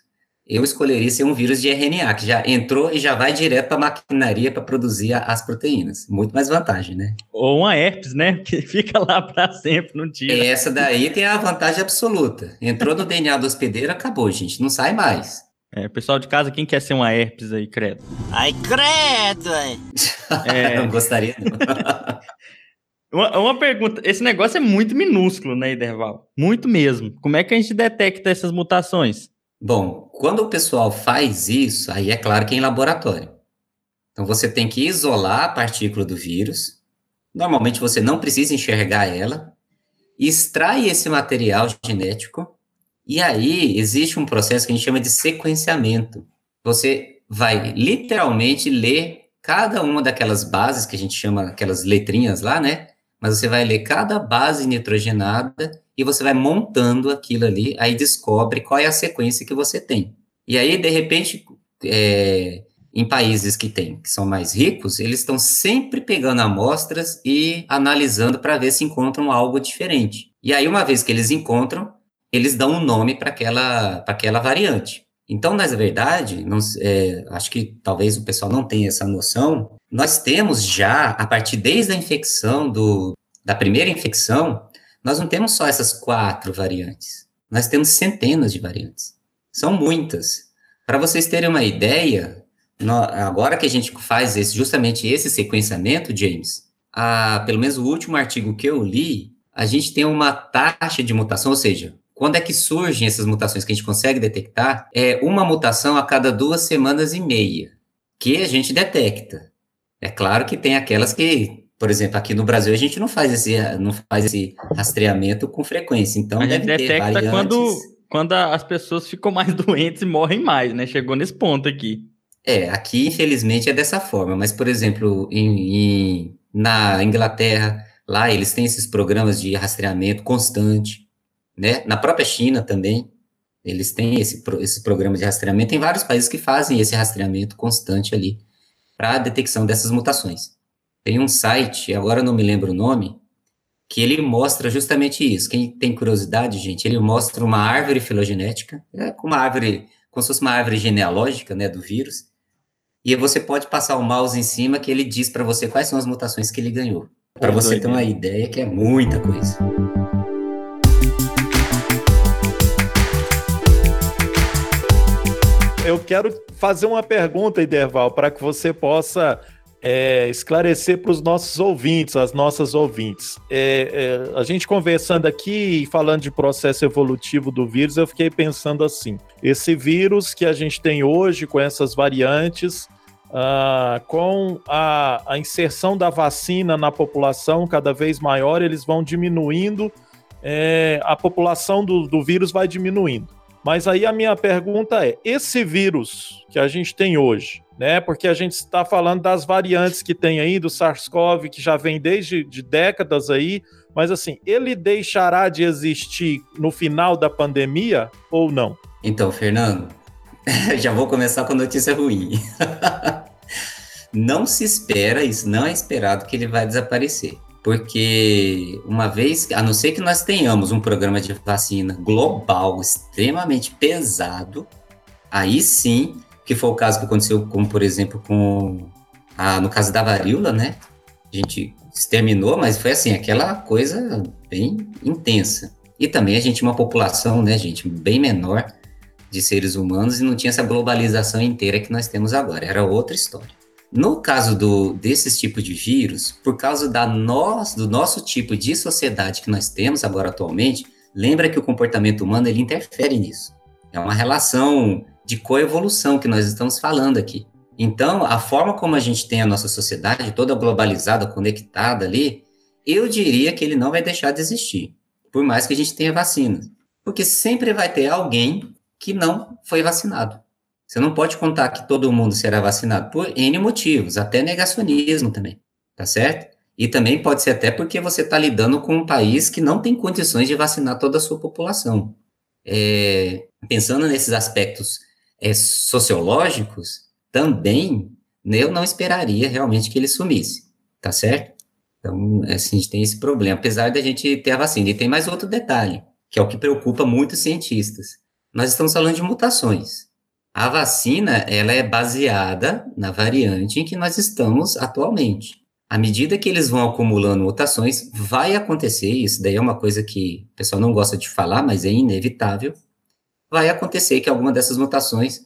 eu escolheria ser um vírus de RNA, que já entrou e já vai direto para a maquinaria para produzir as proteínas. Muito mais vantagem, né? Ou uma herpes, né? Que fica lá para sempre, não tira. Essa daí tem a vantagem absoluta. Entrou no DNA do hospedeiro, acabou, gente. Não sai mais. É, pessoal de casa, quem quer ser uma herpes aí, credo? Ai, credo! É... não gostaria, não. Uma, uma, pergunta, esse negócio é muito minúsculo, né, Iderval? Muito mesmo. Como é que a gente detecta essas mutações? Bom, quando o pessoal faz isso, aí é claro que é em laboratório. Então você tem que isolar a partícula do vírus. Normalmente você não precisa enxergar ela. Extrai esse material genético. E aí existe um processo que a gente chama de sequenciamento. Você vai literalmente ler cada uma daquelas bases que a gente chama aquelas letrinhas lá, né? Mas você vai ler cada base nitrogenada e você vai montando aquilo ali, aí descobre qual é a sequência que você tem. E aí, de repente, é, em países que tem, que são mais ricos, eles estão sempre pegando amostras e analisando para ver se encontram algo diferente. E aí, uma vez que eles encontram, eles dão um nome para aquela, aquela variante. Então, na verdade, não, é, acho que talvez o pessoal não tenha essa noção, nós temos já, a partir desde a infecção, do, da primeira infecção, nós não temos só essas quatro variantes. Nós temos centenas de variantes. São muitas. Para vocês terem uma ideia, agora que a gente faz esse, justamente esse sequenciamento, James, a, pelo menos o último artigo que eu li, a gente tem uma taxa de mutação, ou seja, quando é que surgem essas mutações que a gente consegue detectar? É uma mutação a cada duas semanas e meia, que a gente detecta. É claro que tem aquelas que por exemplo, aqui no Brasil a gente não faz esse, não faz esse rastreamento com frequência. Então, a gente detecta quando, quando as pessoas ficam mais doentes e morrem mais, né? Chegou nesse ponto aqui. É, aqui infelizmente é dessa forma, mas por exemplo, em, em, na Inglaterra, lá eles têm esses programas de rastreamento constante, né? Na própria China também, eles têm esse, esse programa de rastreamento. Tem vários países que fazem esse rastreamento constante ali para a detecção dessas mutações. Tem um site, agora não me lembro o nome, que ele mostra justamente isso. Quem tem curiosidade, gente, ele mostra uma árvore filogenética, é uma árvore, como se fosse uma árvore genealógica, né, do vírus. E você pode passar o mouse em cima que ele diz para você quais são as mutações que ele ganhou. Para você ter uma ideia que é muita coisa. Eu quero fazer uma pergunta, Iderval, para que você possa é, esclarecer para os nossos ouvintes, as nossas ouvintes. É, é, a gente conversando aqui e falando de processo evolutivo do vírus, eu fiquei pensando assim: esse vírus que a gente tem hoje, com essas variantes, ah, com a, a, inserção da vacina na população cada vez maior, eles vão diminuindo, é, a população do, do vírus vai diminuindo. Mas aí a minha pergunta é: esse vírus que a gente tem hoje, né? Porque a gente está falando das variantes que tem aí do SARS-CoV, que já vem desde de décadas aí, mas assim, ele deixará de existir no final da pandemia ou não? Então, Fernando, já vou começar com notícia ruim. não se espera, isso não é esperado que ele vai desaparecer. Porque uma vez, a não ser que nós tenhamos um programa de vacina global extremamente pesado, aí sim que foi o caso que aconteceu, como por exemplo, com a, no caso da varíola, né? A gente exterminou, mas foi assim, aquela coisa bem intensa. E também a gente tinha uma população, né, gente, bem menor de seres humanos e não tinha essa globalização inteira que nós temos agora. Era outra história. No caso do, desses tipos de vírus, por causa da nós, do nosso tipo de sociedade que nós temos agora atualmente, lembra que o comportamento humano ele interfere nisso. É uma relação de coevolução que nós estamos falando aqui. Então, a forma como a gente tem a nossa sociedade toda globalizada, conectada ali, eu diria que ele não vai deixar de existir, por mais que a gente tenha vacinas. Porque sempre vai ter alguém que não foi vacinado. Você não pode contar que todo mundo será vacinado por N motivos, até negacionismo também, tá certo? E também pode ser até porque você está lidando com um país que não tem condições de vacinar toda a sua população. É, pensando nesses aspectos é, sociológicos, também eu não esperaria realmente que ele sumisse, tá certo? Então, assim, a gente tem esse problema, apesar da gente ter a vacina. E tem mais outro detalhe, que é o que preocupa muitos cientistas. Nós estamos falando de mutações. A vacina, ela é baseada na variante em que nós estamos atualmente. À medida que eles vão acumulando mutações, vai acontecer, isso daí é uma coisa que o pessoal não gosta de falar, mas é inevitável, vai acontecer que alguma dessas mutações,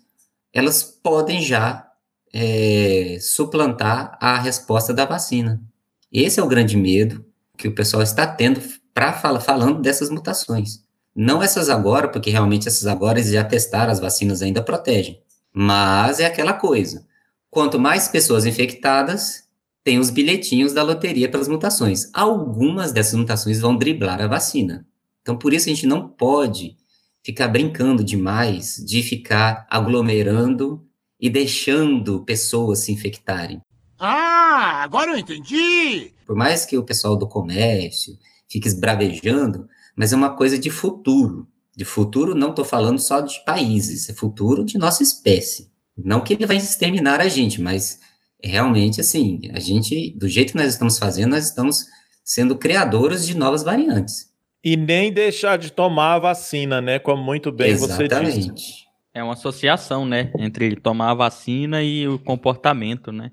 elas podem já é, suplantar a resposta da vacina. Esse é o grande medo que o pessoal está tendo para falar falando dessas mutações. Não essas agora, porque realmente essas agora já testaram, as vacinas ainda protegem. Mas é aquela coisa. Quanto mais pessoas infectadas, tem os bilhetinhos da loteria pelas mutações. Algumas dessas mutações vão driblar a vacina. Então, por isso a gente não pode ficar brincando demais de ficar aglomerando e deixando pessoas se infectarem. Ah, agora eu entendi! Por mais que o pessoal do comércio fique esbravejando, mas é uma coisa de futuro. De futuro, não estou falando só de países, é futuro de nossa espécie. Não que ele vai exterminar a gente, mas realmente, assim, a gente, do jeito que nós estamos fazendo, nós estamos sendo criadores de novas variantes. E nem deixar de tomar a vacina, né? Como muito bem Exatamente. você disse. É uma associação, né? Entre tomar a vacina e o comportamento, né?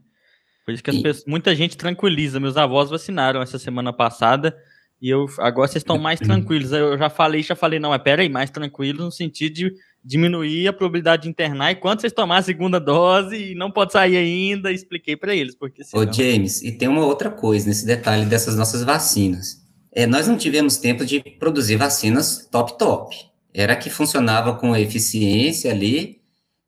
Por isso que e... pessoas, muita gente tranquiliza. Meus avós vacinaram essa semana passada e eu agora vocês estão mais tranquilos. Eu já falei, já falei, não, mas pera aí, mais tranquilo no sentido de diminuir a probabilidade de internar e quando vocês tomar a segunda dose e não pode sair ainda, expliquei para eles. Porque senão... Ô, James, e tem uma outra coisa nesse detalhe dessas nossas vacinas. É, nós não tivemos tempo de produzir vacinas top-top. Era que funcionava com eficiência ali,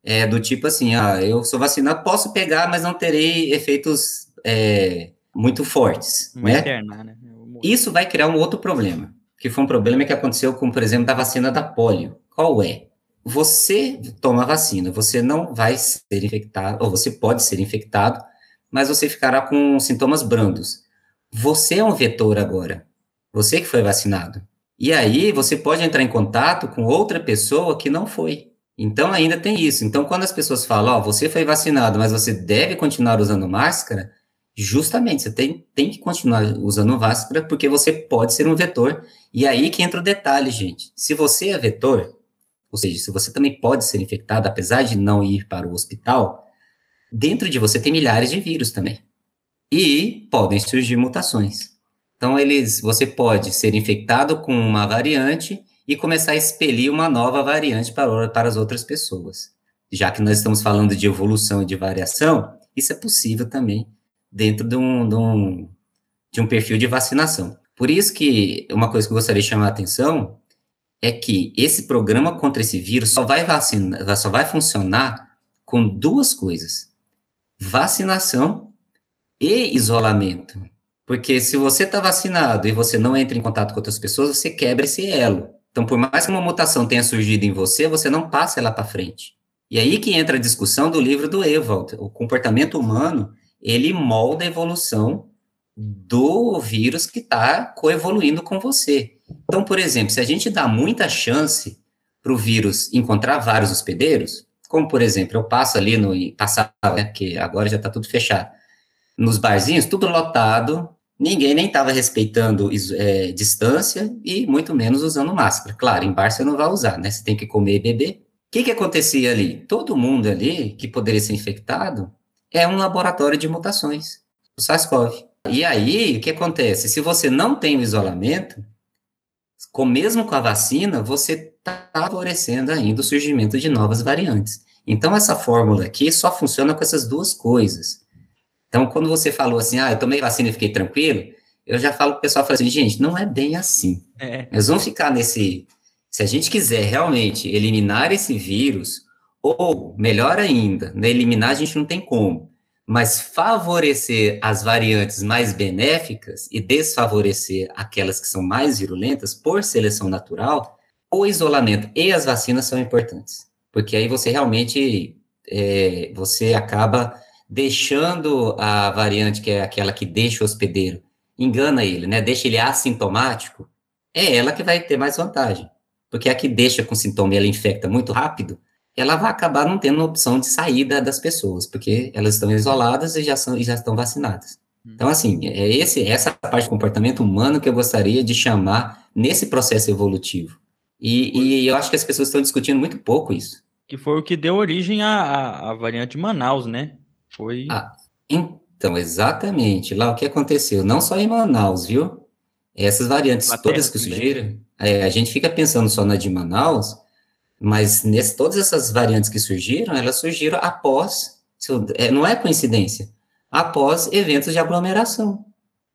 é, do tipo assim, ah, eu sou vacinado, posso pegar, mas não terei efeitos é, muito fortes. Uma né? Interna, né? Isso vai criar um outro problema, que foi um problema que aconteceu com, por exemplo, da vacina da polio. Qual é? Você toma a vacina, você não vai ser infectado, ou você pode ser infectado, mas você ficará com sintomas brandos. Você é um vetor agora. Você que foi vacinado. E aí você pode entrar em contato com outra pessoa que não foi. Então ainda tem isso. Então quando as pessoas falam, ó, oh, você foi vacinado, mas você deve continuar usando máscara, justamente você tem, tem que continuar usando máscara porque você pode ser um vetor. E aí que entra o detalhe, gente. Se você é vetor, ou seja, se você também pode ser infectado, apesar de não ir para o hospital, dentro de você tem milhares de vírus também. E podem surgir mutações. Então, eles, você pode ser infectado com uma variante e começar a expelir uma nova variante para, para as outras pessoas. Já que nós estamos falando de evolução e de variação, isso é possível também dentro de um, de um, de um perfil de vacinação. Por isso que uma coisa que eu gostaria de chamar a atenção é que esse programa contra esse vírus só vai, vacina, só vai funcionar com duas coisas: vacinação e isolamento. Porque se você está vacinado e você não entra em contato com outras pessoas, você quebra esse elo. Então, por mais que uma mutação tenha surgido em você, você não passa ela para frente. E aí que entra a discussão do livro do Ewald. O comportamento humano, ele molda a evolução do vírus que está coevoluindo com você. Então, por exemplo, se a gente dá muita chance para o vírus encontrar vários hospedeiros, como por exemplo, eu passo ali no passava, né, que agora já está tudo fechado, nos barzinhos, tudo lotado, ninguém nem estava respeitando é, distância e muito menos usando máscara. Claro, em bar você não vai usar, né? Você tem que comer e beber. O que, que acontecia ali? Todo mundo ali que poderia ser infectado é um laboratório de mutações, o SARS-CoV. E aí, o que acontece? Se você não tem o isolamento, com, mesmo com a vacina, você está favorecendo ainda o surgimento de novas variantes. Então, essa fórmula aqui só funciona com essas duas coisas. Então, quando você falou assim, ah, eu tomei vacina e fiquei tranquilo, eu já falo pro pessoal, assim, gente, não é bem assim. É. Nós vamos ficar nesse... Se a gente quiser realmente eliminar esse vírus, ou, melhor ainda, eliminar a gente não tem como, mas favorecer as variantes mais benéficas e desfavorecer aquelas que são mais virulentas por seleção natural, o isolamento e as vacinas são importantes. Porque aí você realmente, é, você acaba deixando a variante, que é aquela que deixa o hospedeiro, engana ele, né? Deixa ele assintomático, é ela que vai ter mais vantagem. porque a que deixa com sintoma e ela infecta muito rápido, ela vai acabar não tendo opção de saída das pessoas, porque elas estão isoladas e já, são, e já estão vacinadas. Então, assim, é esse, essa parte do comportamento humano que eu gostaria de chamar nesse processo evolutivo. E, e eu acho que as pessoas estão discutindo muito pouco isso. Que foi o que deu origem à, à, variante de Manaus, né? Foi. Ah, então, exatamente. Lá o que aconteceu? Não só em Manaus, viu? Essas variantes todas que surgiram, é, a gente fica pensando só na de Manaus, mas nesse, todas essas variantes que surgiram, elas surgiram após, é, não é coincidência, após eventos de aglomeração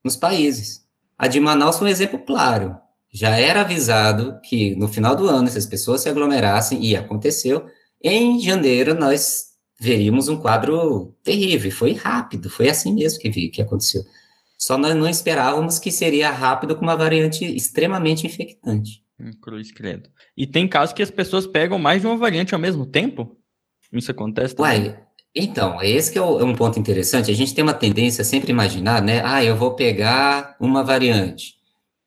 nos países. A de Manaus foi um exemplo claro. Já era avisado que no final do ano, se as pessoas se aglomerassem, e aconteceu, em janeiro nós veríamos um quadro terrível. Foi rápido, foi assim mesmo que, que aconteceu. Só nós não esperávamos que seria rápido com uma variante extremamente infectante. Hum, cruz credo. E tem casos que as pessoas pegam mais de uma variante ao mesmo tempo? Isso acontece também? Então, esse que é, é, um ponto interessante. A gente tem uma tendência a sempre imaginar, né? Ah, eu vou pegar uma variante.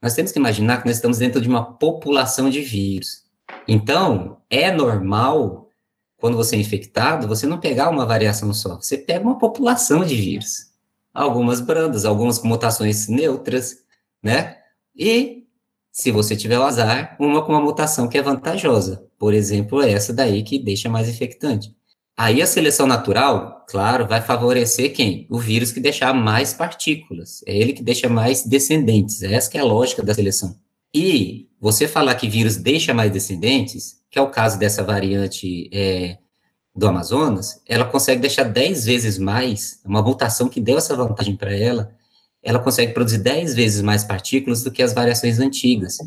Nós temos que imaginar que nós estamos dentro de uma população de vírus. Então, é normal, quando você é infectado, você não pegar uma variação só. Você pega uma população de vírus. Algumas brandas, algumas com mutações neutras, né? E, se você tiver o azar, uma com uma mutação que é vantajosa. Por exemplo, essa daí que deixa mais infectante. Aí a seleção natural, claro, vai favorecer quem? O vírus que deixar mais partículas. É ele que deixa mais descendentes. Essa é a lógica da seleção. E você falar que vírus deixa mais descendentes, que é o caso dessa variante é, do Amazonas, ela consegue deixar 10 vezes mais, uma mutação que deu essa vantagem para ela, ela consegue produzir 10 vezes mais partículas do que as variações antigas.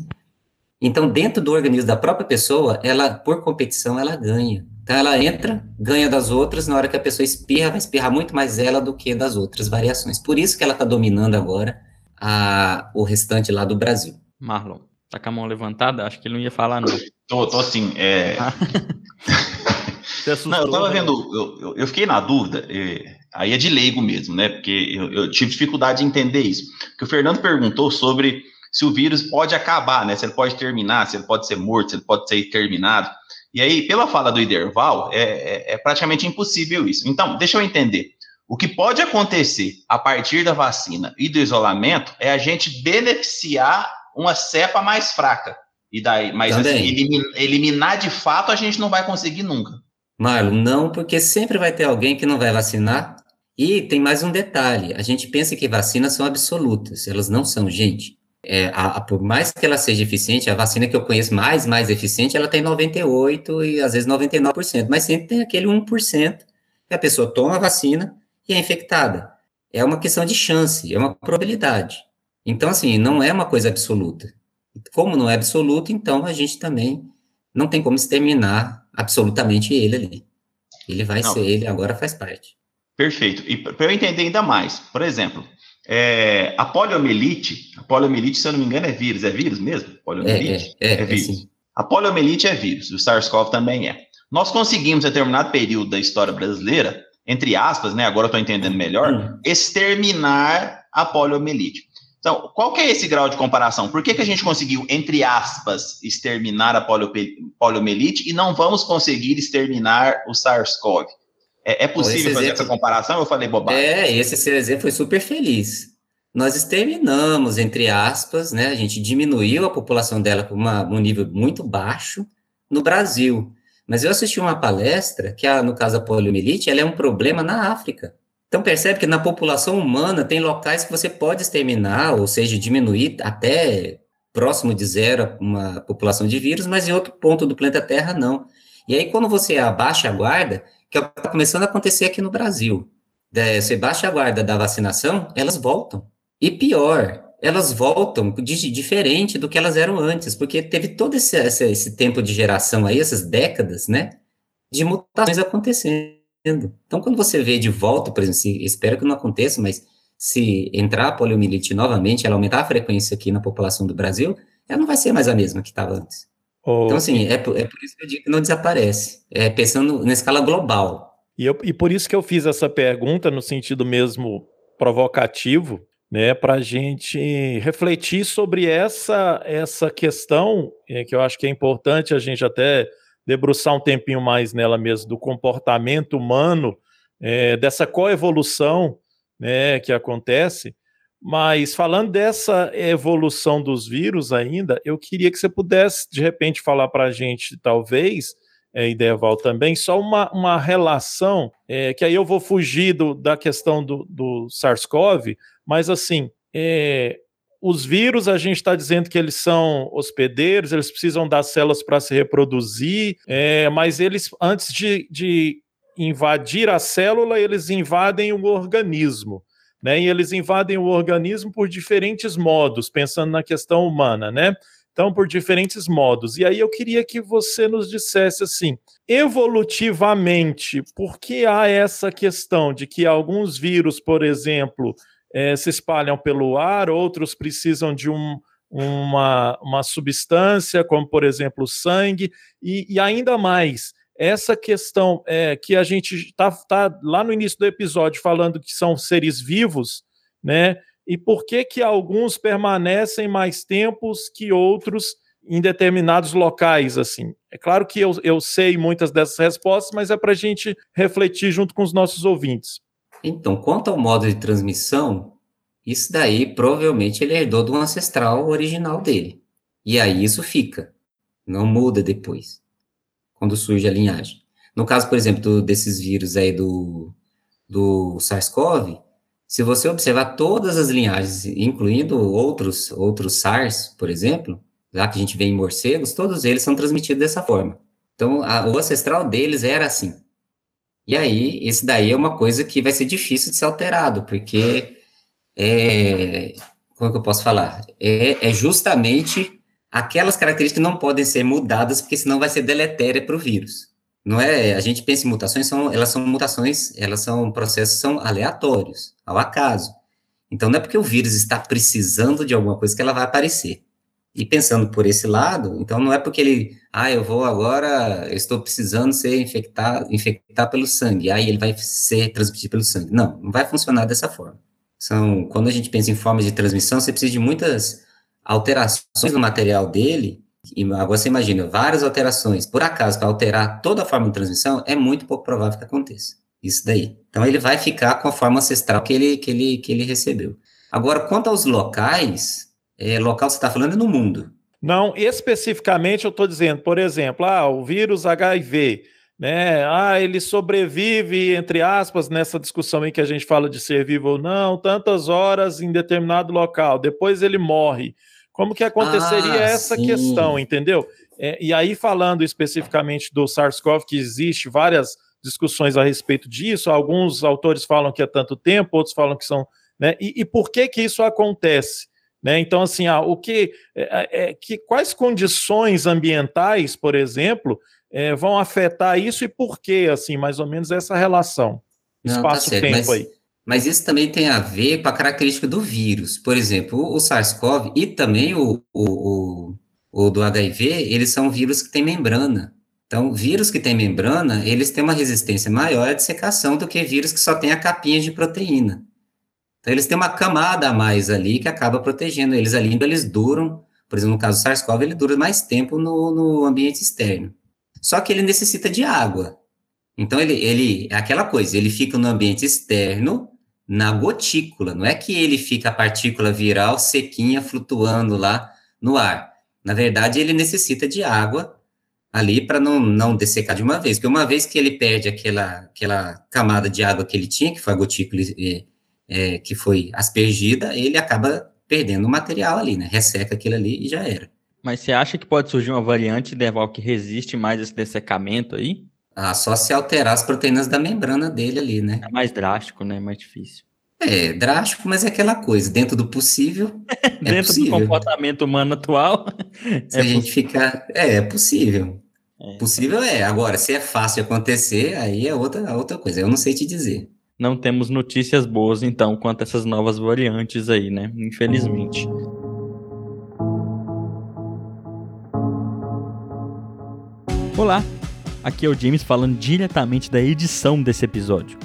Então, dentro do organismo da própria pessoa, ela, por competição, ela ganha. Então ela entra, ganha das outras, na hora que a pessoa espirra, vai espirrar muito mais ela do que das outras variações. Por isso que ela está dominando agora a, o restante lá do Brasil. Marlon, tá com a mão levantada? Acho que ele não ia falar, não. Tô, tô assim, é... assustou, não, eu tava né? vendo, eu, eu, eu fiquei na dúvida, é, aí é de leigo mesmo, né? Porque eu, eu tive dificuldade de entender isso. Porque o Fernando perguntou sobre se o vírus pode acabar, né? Se ele pode terminar, se ele pode ser morto, se ele pode ser terminado. E aí, pela fala do Iderval, é, é, é, praticamente impossível isso. Então, deixa eu entender. O que pode acontecer a partir da vacina e do isolamento é a gente beneficiar uma cepa mais fraca. E daí, mas assim, eliminar, eliminar de fato a gente não vai conseguir nunca. Marlon, não, porque sempre vai ter alguém que não vai vacinar. E tem mais um detalhe: a gente pensa que vacinas são absolutas, elas não são, gente. É, a, a, por mais que ela seja eficiente, a vacina que eu conheço mais, mais eficiente, ela tem 98% e às vezes 99%, mas sempre tem aquele 1% que a pessoa toma a vacina e é infectada. É uma questão de chance, é uma probabilidade. Então, assim, não é uma coisa absoluta. Como não é absoluto, então a gente também não tem como exterminar absolutamente ele ali. Ele vai não. ser, ele agora faz parte. Perfeito. E para eu entender ainda mais, por exemplo, é, a poliomielite, a poliomielite, se eu não me engano, é vírus. É vírus mesmo? Poliomielite? É, é, é, é vírus. a poliomielite é vírus, o SARS-CoV também é. Nós conseguimos, em determinado período da história brasileira, entre aspas, né, agora eu estou entendendo melhor, hum. exterminar a poliomielite. Então, qual que é esse grau de comparação? Por que, que a gente conseguiu, entre aspas, exterminar a poliomielite e não vamos conseguir exterminar o SARS-CoV? É, é possível fazer exemplo, essa comparação? Eu falei bobagem. É, esse seu exemplo foi super feliz. Nós exterminamos, entre aspas, né? A gente diminuiu a população dela para um nível muito baixo no Brasil. Mas eu assisti uma palestra que, a, no caso da poliomielite, ela é um problema na África. Então percebe que na população humana tem locais que você pode exterminar, ou seja, diminuir até próximo de zero uma população de vírus, mas em outro ponto do planeta Terra não. E aí quando você abaixa a guarda, que está começando a acontecer aqui no Brasil. É, você baixa a guarda da vacinação, elas voltam. E pior, elas voltam de, diferente do que elas eram antes, porque teve todo esse, esse, esse tempo de geração aí, essas décadas, né, de mutações acontecendo. Então, quando você vê de volta, por exemplo, se, espero que não aconteça, mas se entrar a poliomielite novamente, ela aumentar a frequência aqui na população do Brasil, ela não vai ser mais a mesma que estava antes. Então, assim, é por, é por, isso que eu digo que não desaparece. É pensando na escala global. E, eu, e por isso que eu fiz essa pergunta no sentido mesmo provocativo, né, para a gente refletir sobre essa, essa questão, é, que eu acho que é importante a gente até debruçar um tempinho mais nela mesmo, do comportamento humano, é, dessa coevolução né, que acontece. Mas falando dessa evolução dos vírus ainda, eu queria que você pudesse, de repente, falar para a gente, talvez, é, Ideval também, só uma, uma relação, é, que aí eu vou fugir do, da questão do, do SARS-CoV, mas assim, é, os vírus, a gente está dizendo que eles são hospedeiros, eles precisam das células para se reproduzir, é, mas eles, antes de, de invadir a célula, eles invadem o organismo. Né, e eles invadem o organismo por diferentes modos, pensando na questão humana, né? Então, por diferentes modos. E aí eu queria que você nos dissesse assim, evolutivamente, por que há essa questão de que alguns vírus, por exemplo, é, se espalham pelo ar, outros precisam de um, uma, uma substância, como por exemplo sangue, e, e ainda mais, essa questão é, que a gente está tá lá no início do episódio falando que são seres vivos, né? E por que que alguns permanecem mais tempos que outros em determinados locais, assim? É claro que eu, eu sei muitas dessas respostas, mas é para a gente refletir junto com os nossos ouvintes. Então, quanto ao modo de transmissão, isso daí provavelmente ele herdou do ancestral original dele. E aí isso fica, não muda depois, quando surge a linhagem. No caso, por exemplo, do, desses vírus aí do, do SARS-CoV, se você observar todas as linhagens, incluindo outros, outros SARS, por exemplo, já que a gente vê em morcegos, todos eles são transmitidos dessa forma. Então, a, o ancestral deles era assim. E aí, esse daí é uma coisa que vai ser difícil de ser alterado, porque é, como é que eu posso falar? É, é justamente aquelas características não podem ser mudadas, porque senão vai ser deletéria para o vírus. Não é? A gente pensa em mutações, são, elas são mutações, elas são processos são aleatórios, ao acaso. Então não é porque o vírus está precisando de alguma coisa que ela vai aparecer. E pensando por esse lado, então não é porque ele, ah, eu vou agora, eu estou precisando ser infectado, infectar pelo sangue, aí ele vai ser transmitido pelo sangue. Não, não vai funcionar dessa forma. São, quando a gente pensa em formas de transmissão, você precisa de muitas alterações no material dele, e você imagina, várias alterações, por acaso, para alterar toda a forma de transmissão, é muito pouco provável que aconteça. Isso daí. Então ele vai ficar com a forma ancestral que ele, que ele, que ele recebeu. Agora, quanto aos locais, é, local você está falando é no mundo. Não, especificamente eu estou dizendo, por exemplo, ah, o vírus HIV, né? Ah, ele sobrevive, entre aspas, nessa discussão em que a gente fala de ser vivo ou não, tantas horas em determinado local, depois ele morre. Como que aconteceria ah, essa sim. questão, entendeu? É, e aí, falando especificamente do SARS-CoV, que existe várias discussões a respeito disso, alguns autores falam que é tanto tempo, outros falam que são. Né? E, e por que que isso acontece? Né? Então, assim, ah, o que, é, é, que, quais condições ambientais, por exemplo, é, vão afetar isso e por que, assim, mais ou menos essa relação? Tá Espaço-tempo tá aí. Mas isso também tem a ver com a característica do vírus. Por exemplo, o, SARS-CoV e também o, o, o, o do HIV, eles são vírus que têm membrana. Então, vírus que têm membrana, eles têm uma resistência maior à dissecação do que vírus que só têm a capinha de proteína. Então, eles têm uma camada a mais ali que acaba protegendo eles ali, então eles duram, por exemplo, no caso do SARS-CoV, ele dura mais tempo no, no ambiente externo. Só que ele necessita de água. Então, ele, ele é aquela coisa, ele fica no ambiente externo, na gotícula, não é que ele fica a partícula viral sequinha flutuando lá no ar. Na verdade, ele necessita de água ali para não, não dessecar de uma vez, porque uma vez que ele perde aquela, aquela camada de água que ele tinha, que foi a gotícula é, que foi aspergida, ele acaba perdendo o material ali, né? Resseca aquilo ali e já era. Mas você acha que pode surgir uma variante, Deval, que resiste mais esse dessecamento aí? Ah, só se alterar as proteínas da membrana dele ali, né? É mais drástico, né? Mais difícil. É, drástico, mas é aquela coisa, dentro do possível. é dentro possível. do comportamento humano atual. Se é a gente ficar. É, é possível. É. Possível é. Agora, se é fácil acontecer, aí é outra, outra coisa. Eu não sei te dizer não temos notícias boas, então, quanto a essas novas variantes aí, né? Infelizmente. Olá, aqui é o James falando diretamente da edição desse episódio.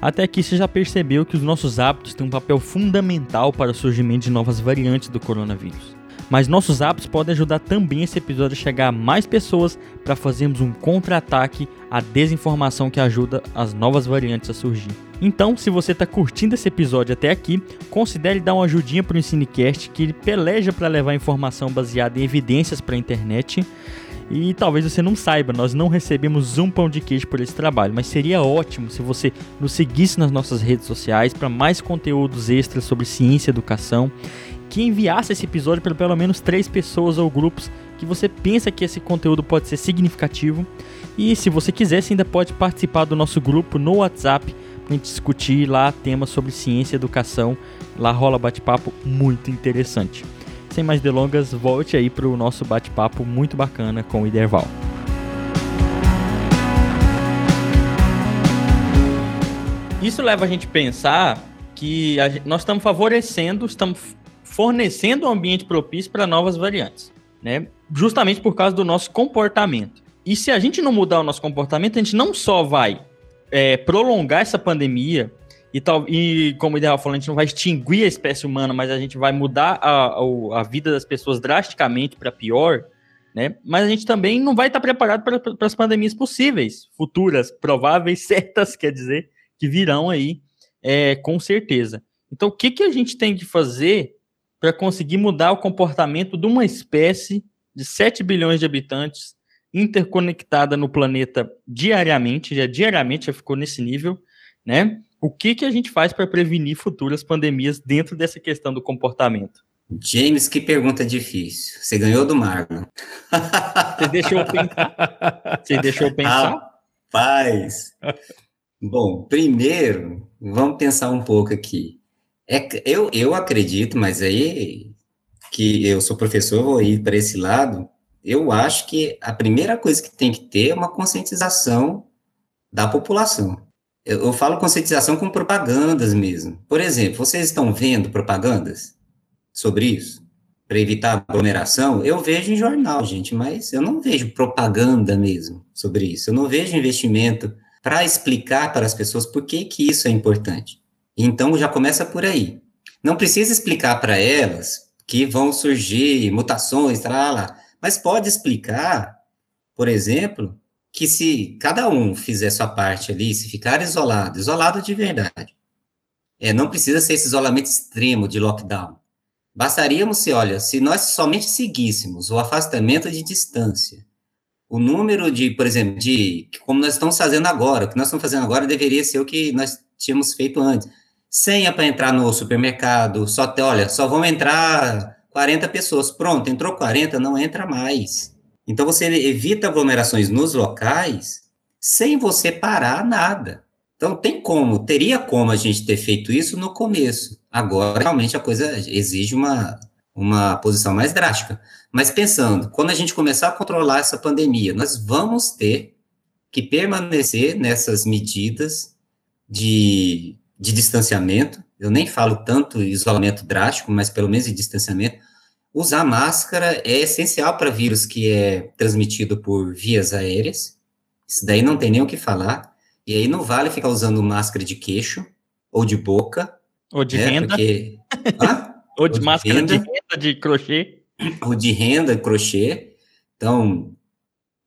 Até aqui você já percebeu que os nossos hábitos têm um papel fundamental para o surgimento de novas variantes do coronavírus. Mas nossos hábitos podem ajudar também esse episódio a chegar a mais pessoas para fazermos um contra-ataque à desinformação que ajuda as novas variantes a surgir. Então, se você está curtindo esse episódio até aqui, considere dar uma ajudinha para o Ensinecast, que ele peleja para levar informação baseada em evidências para a internet. E talvez você não saiba, nós não recebemos um pão de queijo por esse trabalho, mas seria ótimo se você nos seguisse nas nossas redes sociais para mais conteúdos extras sobre ciência e educação que enviasse esse episódio para pelo menos três pessoas ou grupos que você pensa que esse conteúdo pode ser significativo. E se você quiser, você ainda pode participar do nosso grupo no WhatsApp para discutir lá temas sobre ciência e educação. Lá rola bate-papo muito interessante. Sem mais delongas, volte aí para o nosso bate-papo muito bacana com o Iderval. Isso leva a gente a pensar que a gente, nós estamos favorecendo, estamos fornecendo um ambiente propício para novas variantes, né? Justamente por causa do nosso comportamento. E se a gente não mudar o nosso comportamento, a gente não só vai é, prolongar essa pandemia e, tal, e como o Ideal falou, a gente não vai extinguir a espécie humana, mas a gente vai mudar a, a, a vida das pessoas drasticamente para pior, né? Mas a gente também não vai estar preparado para as pandemias possíveis, futuras, prováveis, certas, quer dizer, que virão aí, é, com certeza. Então, o que, que a gente tem que fazer para conseguir mudar o comportamento de uma espécie de 7 bilhões de habitantes interconectada no planeta diariamente, já diariamente já ficou nesse nível, né? O que, que a gente faz para prevenir futuras pandemias dentro dessa questão do comportamento? James, que pergunta difícil. Você ganhou do Marlon. Você deixou pensar? Você deixou pensar? Rapaz! Bom, primeiro, vamos pensar um pouco aqui. É, eu, eu acredito, mas aí que eu sou professor, vou ir para esse lado. Eu acho que a primeira coisa que tem que ter é uma conscientização da população. Eu, eu falo conscientização com propagandas mesmo. Por exemplo, vocês estão vendo propagandas sobre isso? Para evitar aglomeração? Eu vejo em jornal, gente, mas eu não vejo propaganda mesmo sobre isso. Eu não vejo investimento para explicar para as pessoas por que, que isso é importante. Então já começa por aí. Não precisa explicar para elas que vão surgir mutações, lá, lá, mas pode explicar, por exemplo, que se cada um fizer sua parte ali, se ficar isolado, isolado de verdade, é, não precisa ser esse isolamento extremo de lockdown. Bastaríamos se, olha, se nós somente seguíssemos o afastamento de distância, o número de, por exemplo, de como nós estamos fazendo agora, o que nós estamos fazendo agora deveria ser o que nós tínhamos feito antes senha para entrar no supermercado, só olha, só vão entrar 40 pessoas. Pronto, entrou 40, não entra mais. Então você evita aglomerações nos locais sem você parar nada. Então tem como, teria como a gente ter feito isso no começo. Agora realmente a coisa exige uma uma posição mais drástica. Mas pensando, quando a gente começar a controlar essa pandemia, nós vamos ter que permanecer nessas medidas de de distanciamento, eu nem falo tanto isolamento drástico, mas pelo menos de distanciamento. Usar máscara é essencial para vírus que é transmitido por vias aéreas. Isso daí não tem nem o que falar. E aí não vale ficar usando máscara de queixo ou de boca. Ou de né, renda. Porque... ou, de ou de máscara renda, de renda de crochê. Ou de renda, crochê. Então,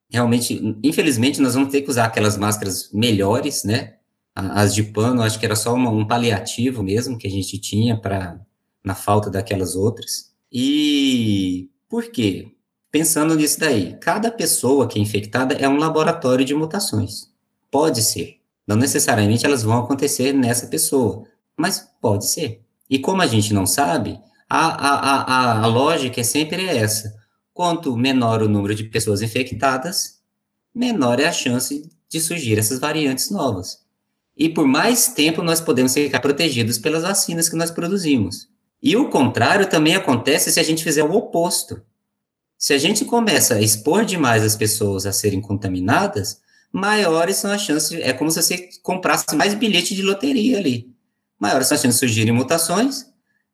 realmente, infelizmente, nós vamos ter que usar aquelas máscaras melhores, né? As de pano, acho que era só uma, um paliativo mesmo que a gente tinha para na falta daquelas outras. E por quê? Pensando nisso daí, cada pessoa que é infectada é um laboratório de mutações. Pode ser. Não necessariamente elas vão acontecer nessa pessoa, mas pode ser. E como a gente não sabe, a, a, a, a lógica é sempre essa. Quanto menor o número de pessoas infectadas, menor é a chance de surgir essas variantes novas. E por mais tempo nós podemos ficar protegidos pelas vacinas que nós produzimos. E o contrário também acontece se a gente fizer o oposto. Se a gente começa a expor demais as pessoas a serem contaminadas, maiores são as chances, é como se você comprasse mais bilhete de loteria ali. Maiores são as chances de surgirem mutações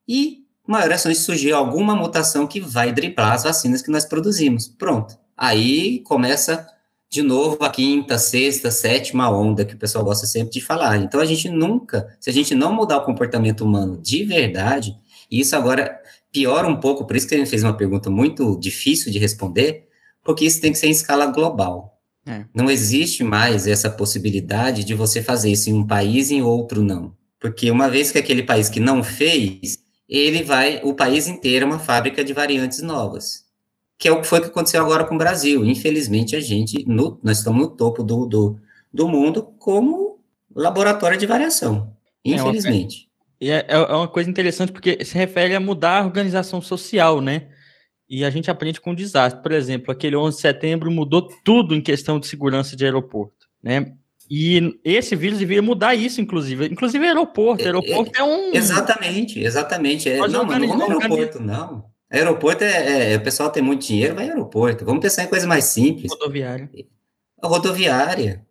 e maiores são as chances de surgir alguma mutação que vai driblar as vacinas que nós produzimos. Pronto. Aí começa de novo a quinta, sexta, sétima onda que o pessoal gosta sempre de falar. Então a gente nunca, se a gente não mudar o comportamento humano de verdade, e isso agora piora um pouco, por isso que gente fez uma pergunta muito difícil de responder, porque isso tem que ser em escala global. É. Não existe mais essa possibilidade de você fazer isso em um país e em outro não. Porque uma vez que aquele país que não fez, ele vai, o país inteiro é uma fábrica de variantes novas. Que é o que foi que aconteceu agora com o Brasil. Infelizmente, a gente, no, nós estamos no topo do, do, do mundo como laboratório de variação. É, Infelizmente. É, é, é uma coisa interessante porque se refere a mudar a organização social, né? E a gente aprende com desastre. Por exemplo, aquele 11 de setembro mudou tudo em questão de segurança de aeroporto, né? E esse vírus devia mudar isso, inclusive. Inclusive aeroporto. Aeroporto é, é um. Exatamente, exatamente. É, não, mas não vamos aeroporto, não. Aeroporto é, é, O pessoal tem muito dinheiro, vai aeroporto. Vamos pensar em coisa mais simples. Rodoviária. Rodoviária.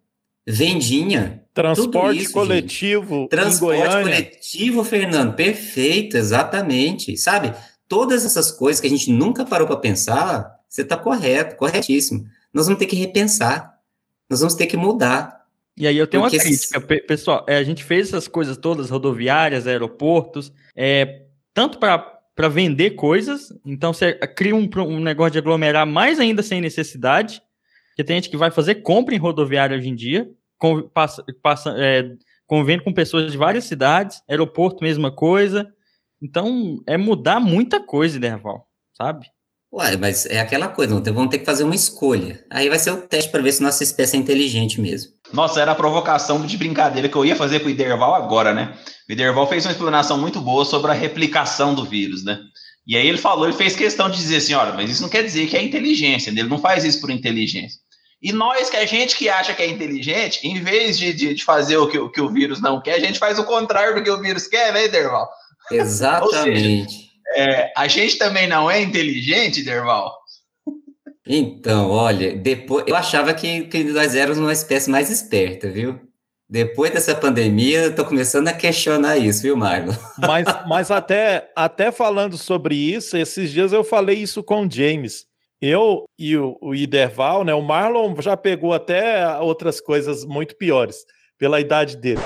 Vendinha. Transporte isso, coletivo. Gente. Transporte coletivo, Fernando. Perfeito, exatamente. Sabe? Todas essas coisas que a gente nunca parou para pensar, você está correto, corretíssimo. Nós vamos ter que repensar. Nós vamos ter que mudar. E aí eu tenho Porque uma crítica, esses... pessoal. É, a gente fez essas coisas todas, rodoviárias, aeroportos, é, tanto para vender coisas, então você cria um, um negócio de aglomerar mais ainda sem necessidade, que tem gente que vai fazer compra em rodoviária hoje em dia, com, passa, passa, é, convendo com pessoas de várias cidades, aeroporto, mesma coisa. Então, é mudar muita coisa, Derval, sabe? Ué, mas é aquela coisa, vamos ter que fazer uma escolha. Aí vai ser o teste para ver se nossa espécie é inteligente mesmo. Nossa, era a provocação de brincadeira que eu ia fazer com o Iderval agora, né? O Iderval fez uma explanação muito boa sobre a replicação do vírus, né? E aí ele falou, ele fez questão de dizer assim, olha, mas isso não quer dizer que é inteligência, né? ele não faz isso por inteligência. E nós, que a gente que acha que é inteligente, em vez de, de, de fazer o que, o que, o vírus não quer, a gente faz o contrário do que o vírus quer, né, Iderval? Exatamente. É, a gente também não é inteligente, Derval? Então, olha, depois eu achava que, que nós éramos uma espécie mais esperta, viu? Depois dessa pandemia, eu tô começando a questionar isso, viu, Marlon? Mas, mas até, até falando sobre isso, esses dias eu falei isso com o James. Eu e o, o Iderval, né? O Marlon já pegou até outras coisas muito piores pela idade dele.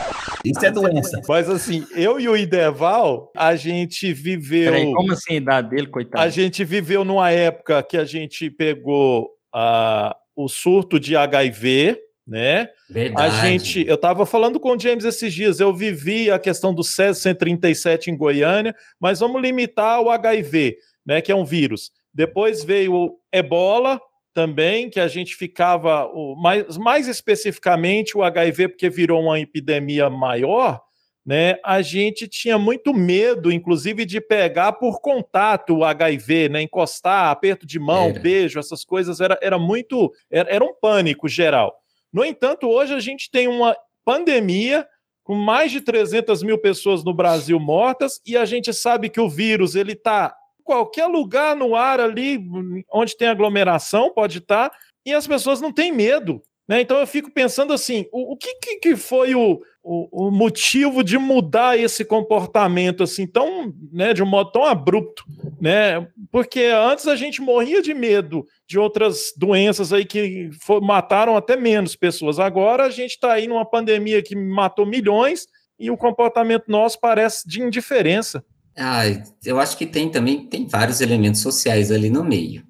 Isso é doença. Mas assim, eu e o Ideval, a gente viveu. Peraí, como assim a idade dele, coitado? A gente viveu numa época que a gente pegou uh, o surto de HIV, né? Verdade. A gente, eu estava falando com o James esses dias, eu vivi a questão do César 137 em Goiânia, mas vamos limitar o HIV, né? Que é um vírus. Depois veio o Ebola, também, que a gente ficava, o, mais, mais especificamente o HIV, porque virou uma epidemia maior, né? A gente tinha muito medo, inclusive, de pegar por contato o HIV, né? Encostar, aperto de mão, era. beijo, essas coisas, era, era muito. Era, era um pânico geral. No entanto, hoje a gente tem uma pandemia com mais de 300 mil pessoas no Brasil mortas e a gente sabe que o vírus ele está qualquer lugar no ar ali onde tem aglomeração pode estar, e as pessoas não têm medo. Né? Então eu fico pensando assim: o, o que, que foi o, o, o, motivo de mudar esse comportamento assim, tão, né, de um modo tão abrupto? Né? Porque antes a gente morria de medo de outras doenças aí que for, mataram até menos pessoas. Agora a gente está aí numa pandemia que matou milhões e o comportamento nosso parece de indiferença. Ah, eu acho que tem também, tem vários elementos sociais ali no meio.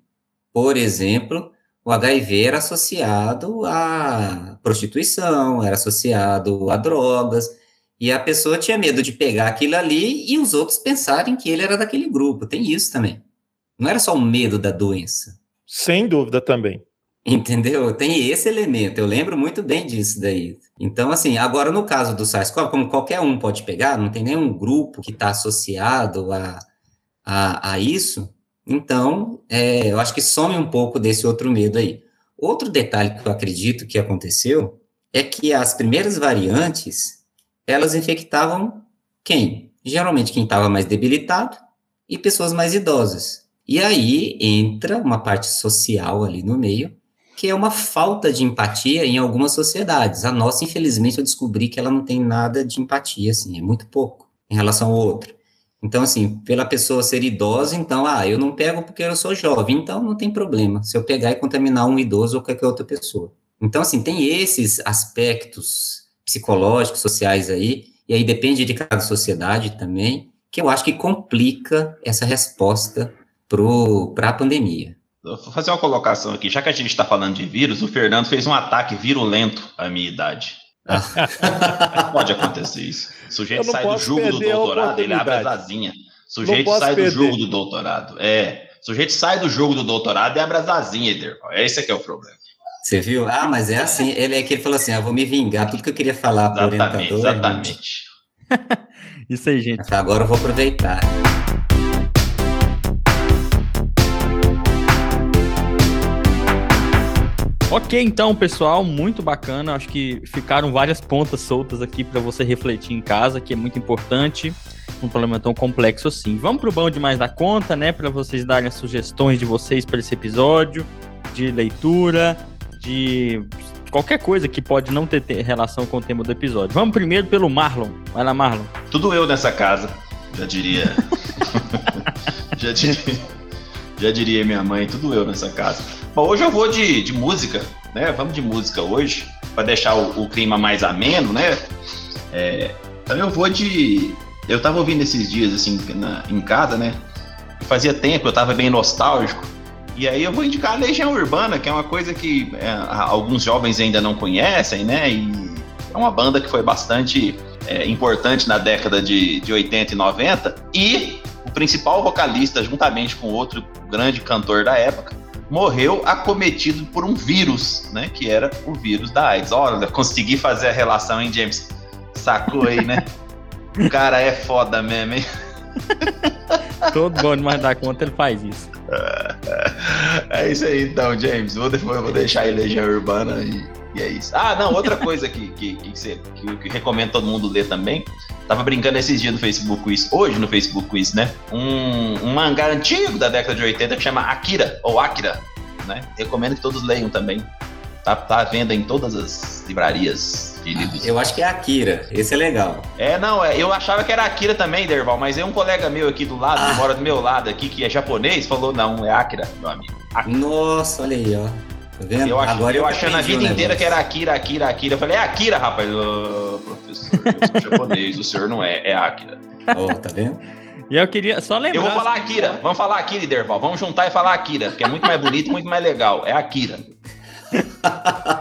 Por exemplo, o HIV era associado à prostituição, era associado a drogas, e a pessoa tinha medo de pegar aquilo ali e os outros pensarem que ele era daquele grupo. Tem isso também. Não era só o medo da doença. Sem dúvida também. Entendeu? Tem esse elemento, eu lembro muito bem disso daí. Então, assim, agora no caso do SARS-CoV, como qualquer um pode pegar, não tem nenhum grupo que está associado a, a, a, isso, então, é, eu acho que some um pouco desse outro medo aí. Outro detalhe que eu acredito que aconteceu é que as primeiras variantes, elas infectavam quem? Geralmente quem estava mais debilitado e pessoas mais idosas. E aí entra uma parte social ali no meio, que é uma falta de empatia em algumas sociedades. A nossa, infelizmente, eu descobri que ela não tem nada de empatia, assim, é muito pouco em relação ao outro. Então, assim, pela pessoa ser idosa, então, ah, eu não pego porque eu sou jovem, então não tem problema se eu pegar e contaminar um idoso ou qualquer outra pessoa. Então, assim, tem esses aspectos psicológicos, sociais aí, e aí depende de cada sociedade também, que eu acho que complica essa resposta para a pandemia. Vou fazer uma colocação aqui. Já que a gente está falando de vírus, o Fernando fez um ataque virulento à minha idade. Pode acontecer isso. O sujeito sai do jogo do doutorado, ele abre as asinhas. O sujeito sai perder. do jogo do doutorado. É. O sujeito sai do jogo do doutorado e abre as asinhas, Ederval. Esse é que é o problema. Você viu? Ah, mas é assim. Ele é que ele falou assim: ah, vou me vingar. Tudo que eu queria falar para o orientador. Exatamente. isso aí, gente. Agora eu vou aproveitar. Ok, então, pessoal, muito bacana. Acho que ficaram várias pontas soltas aqui para você refletir em casa, que é muito importante. Um problema tão complexo assim. Vamos pro bom demais da conta, né? Para vocês darem as sugestões de vocês para esse episódio, de leitura, de qualquer coisa que pode não ter relação com o tema do episódio. Vamos primeiro pelo Marlon. Vai lá, Marlon. Tudo eu nessa casa, já diria. já diria. Já diria minha mãe, tudo eu nessa casa. Bom, hoje eu vou de, de música, né? Vamos de música hoje, para deixar o, o, clima mais ameno, né? É, então eu vou de. Eu tava ouvindo esses dias, assim, na, em casa, né? Fazia tempo, eu tava bem nostálgico. E aí eu vou indicar a Legião Urbana, que é uma coisa que é, alguns jovens ainda não conhecem, né? E é uma banda que foi bastante é, importante na década de, de 80 e 90. E o principal vocalista, juntamente com outro grande cantor da época, morreu acometido por um vírus, né? Que era o vírus da AIDS. Olha, consegui fazer a relação, hein, James? Sacou aí, né? O cara é foda mesmo, hein? Todo bom demais da conta ele faz isso. É isso aí então, James. Vou, depois, vou deixar a Legião Urbana e, e, é isso. Ah, não, outra coisa que, que, que, que, que, que recomendo todo mundo ler também. Tava brincando esses dias no Facebook Quiz, hoje no Facebook Quiz, né? Um, um mangá antigo da década de 80 que chama Akira, ou Akira, né? Recomendo que todos leiam também. Tá, tá à venda em todas as livrarias de livros. Eu acho que é Akira, esse é legal. É, não, é, eu achava que era Akira também, Derval, mas é um colega meu aqui do lado, ah. que mora do meu lado aqui, que é japonês, falou, não, é Akira, meu amigo. Akira. Nossa, olha aí, ó. Tá vendo? Eu, ach, Agora eu, eu achando a vida inteira que era Akira, Akira, Akira. Eu falei, é Akira, rapaz. Oh, professor, eu sou japonês, o senhor não é, é Akira. Oh, tá vendo? E eu queria só lembrar. Eu vou falar Akira. Vamos falar Akira, Derval. Vamos juntar e falar Akira, que é muito mais bonito e muito mais legal. É Akira.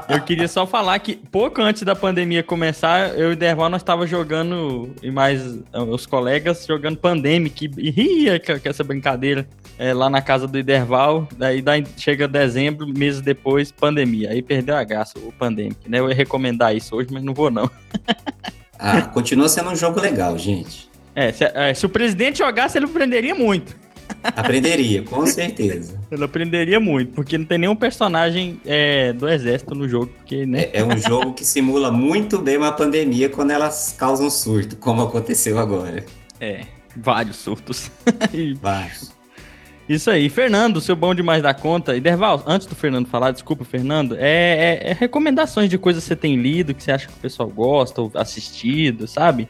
Eu queria só falar que pouco antes da pandemia começar, eu e Derval nós tava jogando, e mais os colegas jogando Pandemic, e ria com essa brincadeira é, lá na casa do Iderval, daí, daí chega dezembro, meses depois, pandemia. Aí perdeu a graça o Pandemic, né? Eu ia recomendar isso hoje, mas não vou não. ah, continua sendo um jogo legal, gente. É se, é, se o presidente jogasse, ele aprenderia muito. Aprenderia, com certeza. Ele aprenderia muito, porque não tem nenhum personagem é, do exército no jogo. Porque, né? é, é, um jogo que simula muito bem uma pandemia quando elas causam surto, como aconteceu agora. É, vários surtos. vários. Isso aí. Fernando, seu bom demais da conta. E Derval, antes do Fernando falar, desculpa, Fernando, é, é, é, recomendações de coisas que você tem lido, que você acha que o pessoal gosta, ou assistido, sabe?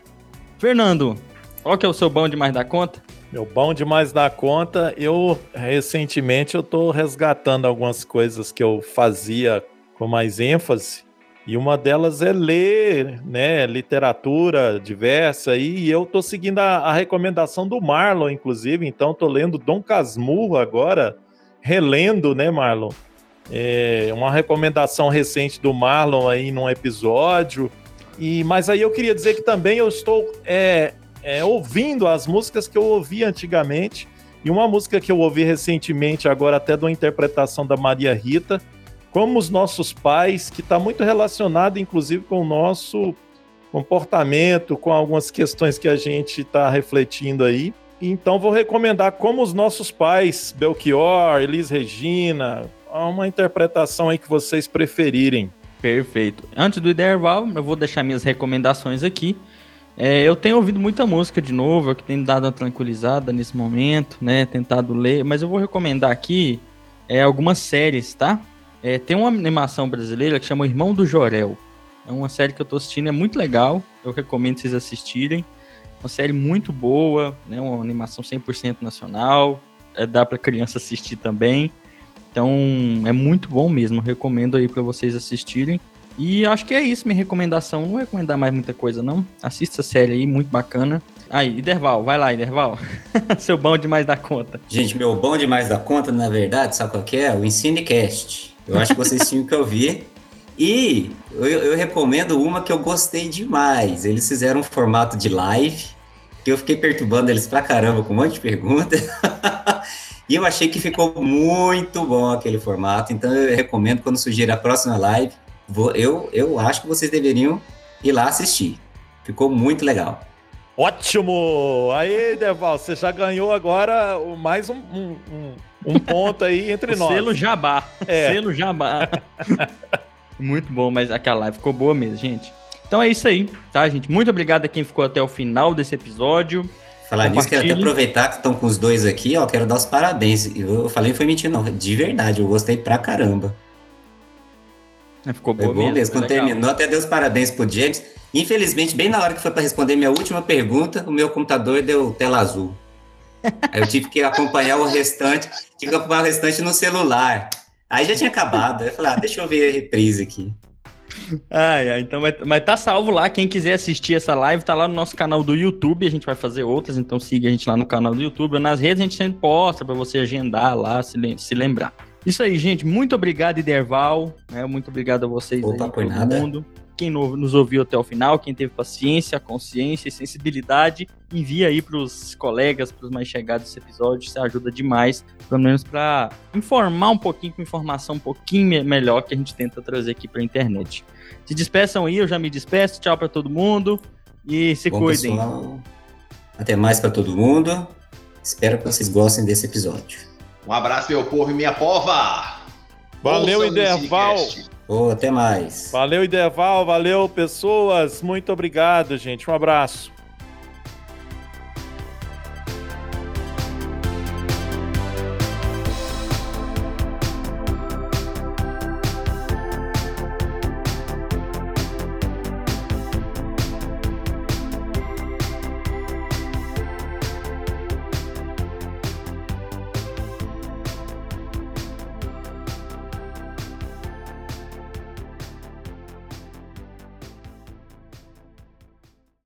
Fernando, qual que é o seu bom demais da conta? Meu bom demais da conta, eu recentemente eu tô resgatando algumas coisas que eu fazia com mais ênfase. E uma delas é ler, né, literatura diversa e eu tô seguindo a, a recomendação do Marlon, inclusive, então tô lendo Dom Casmurro agora, relendo, né, Marlon? É uma recomendação recente do Marlon aí num episódio. E mas aí eu queria dizer que também eu estou é, é, ouvindo as músicas que eu ouvi antigamente. E uma música que eu ouvi recentemente, agora até de uma interpretação da Maria Rita, como os nossos pais, que está muito relacionado, inclusive, com o nosso comportamento, com algumas questões que a gente está refletindo aí. Então, vou recomendar como os nossos pais, Belchior, Elis Regina, uma interpretação aí que vocês preferirem. Perfeito. Antes do intervalo, eu vou deixar minhas recomendações aqui. É, eu tenho ouvido muita música de novo, é que tem dado uma tranquilizada nesse momento, né? Tentado ler, mas eu vou recomendar aqui é, algumas séries, tá? É, tem uma animação brasileira que chama Irmão do Jorel. É uma série que eu tô assistindo, é muito legal. Eu recomendo vocês assistirem. Uma série muito boa, né? Uma animação 100% nacional. É, dá para criança assistir também. Então é muito bom mesmo, recomendo aí para vocês assistirem. E acho que é isso, minha recomendação. Não vou recomendar mais muita coisa, não. Assista a série aí, muito bacana. Aí, Iderval, vai lá, Iderval. Seu bom demais da conta. Gente, meu bom demais da conta, na verdade, sabe qual que é? O Ensinecast. Eu acho que vocês tinham que ouvir. E eu, eu, recomendo uma que eu gostei demais. Eles fizeram um formato de live, que eu fiquei perturbando eles pra caramba com um monte de perguntas. e eu achei que ficou muito bom aquele formato. Então eu recomendo quando surgir a próxima live. Vou, eu, eu acho que vocês deveriam ir lá assistir. Ficou muito legal. Ótimo! Aí, Deval, você já ganhou agora mais um, um, um, um ponto aí entre nós. Selo Jabá. É. Selo Jabá. Muito bom, mas aquela live ficou boa mesmo, gente. Então é isso aí, tá, gente? Muito obrigado a quem ficou até o final desse episódio. Falar nisso, quero até aproveitar que estão com os dois aqui, ó. Quero dar os parabéns. Eu falei foi mentira, não. De verdade, eu gostei pra caramba. É, ficou bom, foi bom mesmo. mesmo. Quando terminou, até dei os parabéns pro James. Infelizmente, bem na hora que foi para responder minha última pergunta, o meu computador deu tela azul. Aí eu tive que acompanhar o restante, tive que acompanhar o restante no celular. Aí já tinha acabado. Aí eu falei, ah, deixa eu ver a reprise aqui. Ah, é, então vai, mas tá salvo lá. Quem quiser assistir essa live, tá lá no nosso canal do YouTube. A gente vai fazer outras, então siga a gente lá no canal do YouTube. Nas redes a gente sempre posta para você agendar lá, se, se lembrar. Isso aí, gente. Muito obrigado, Iderval. Né? Muito obrigado a vocês Opa, aí, todo nada. mundo quem nos ouviu até o final, quem teve paciência, consciência e sensibilidade, envia aí para os colegas, para os mais chegados desse episódio, isso ajuda demais, pelo menos para informar um pouquinho, com informação um pouquinho melhor que a gente tenta trazer aqui para a internet. Se despeçam aí, eu já me despeço, tchau para todo mundo e se Bom, cuidem. Pessoal, até mais para todo mundo. Espero que vocês gostem desse episódio. Um abraço, meu povo e minha pova! Valeu, Interval! Oh, até mais. Valeu, Ideval. Valeu, pessoas. Muito obrigado, gente. Um abraço.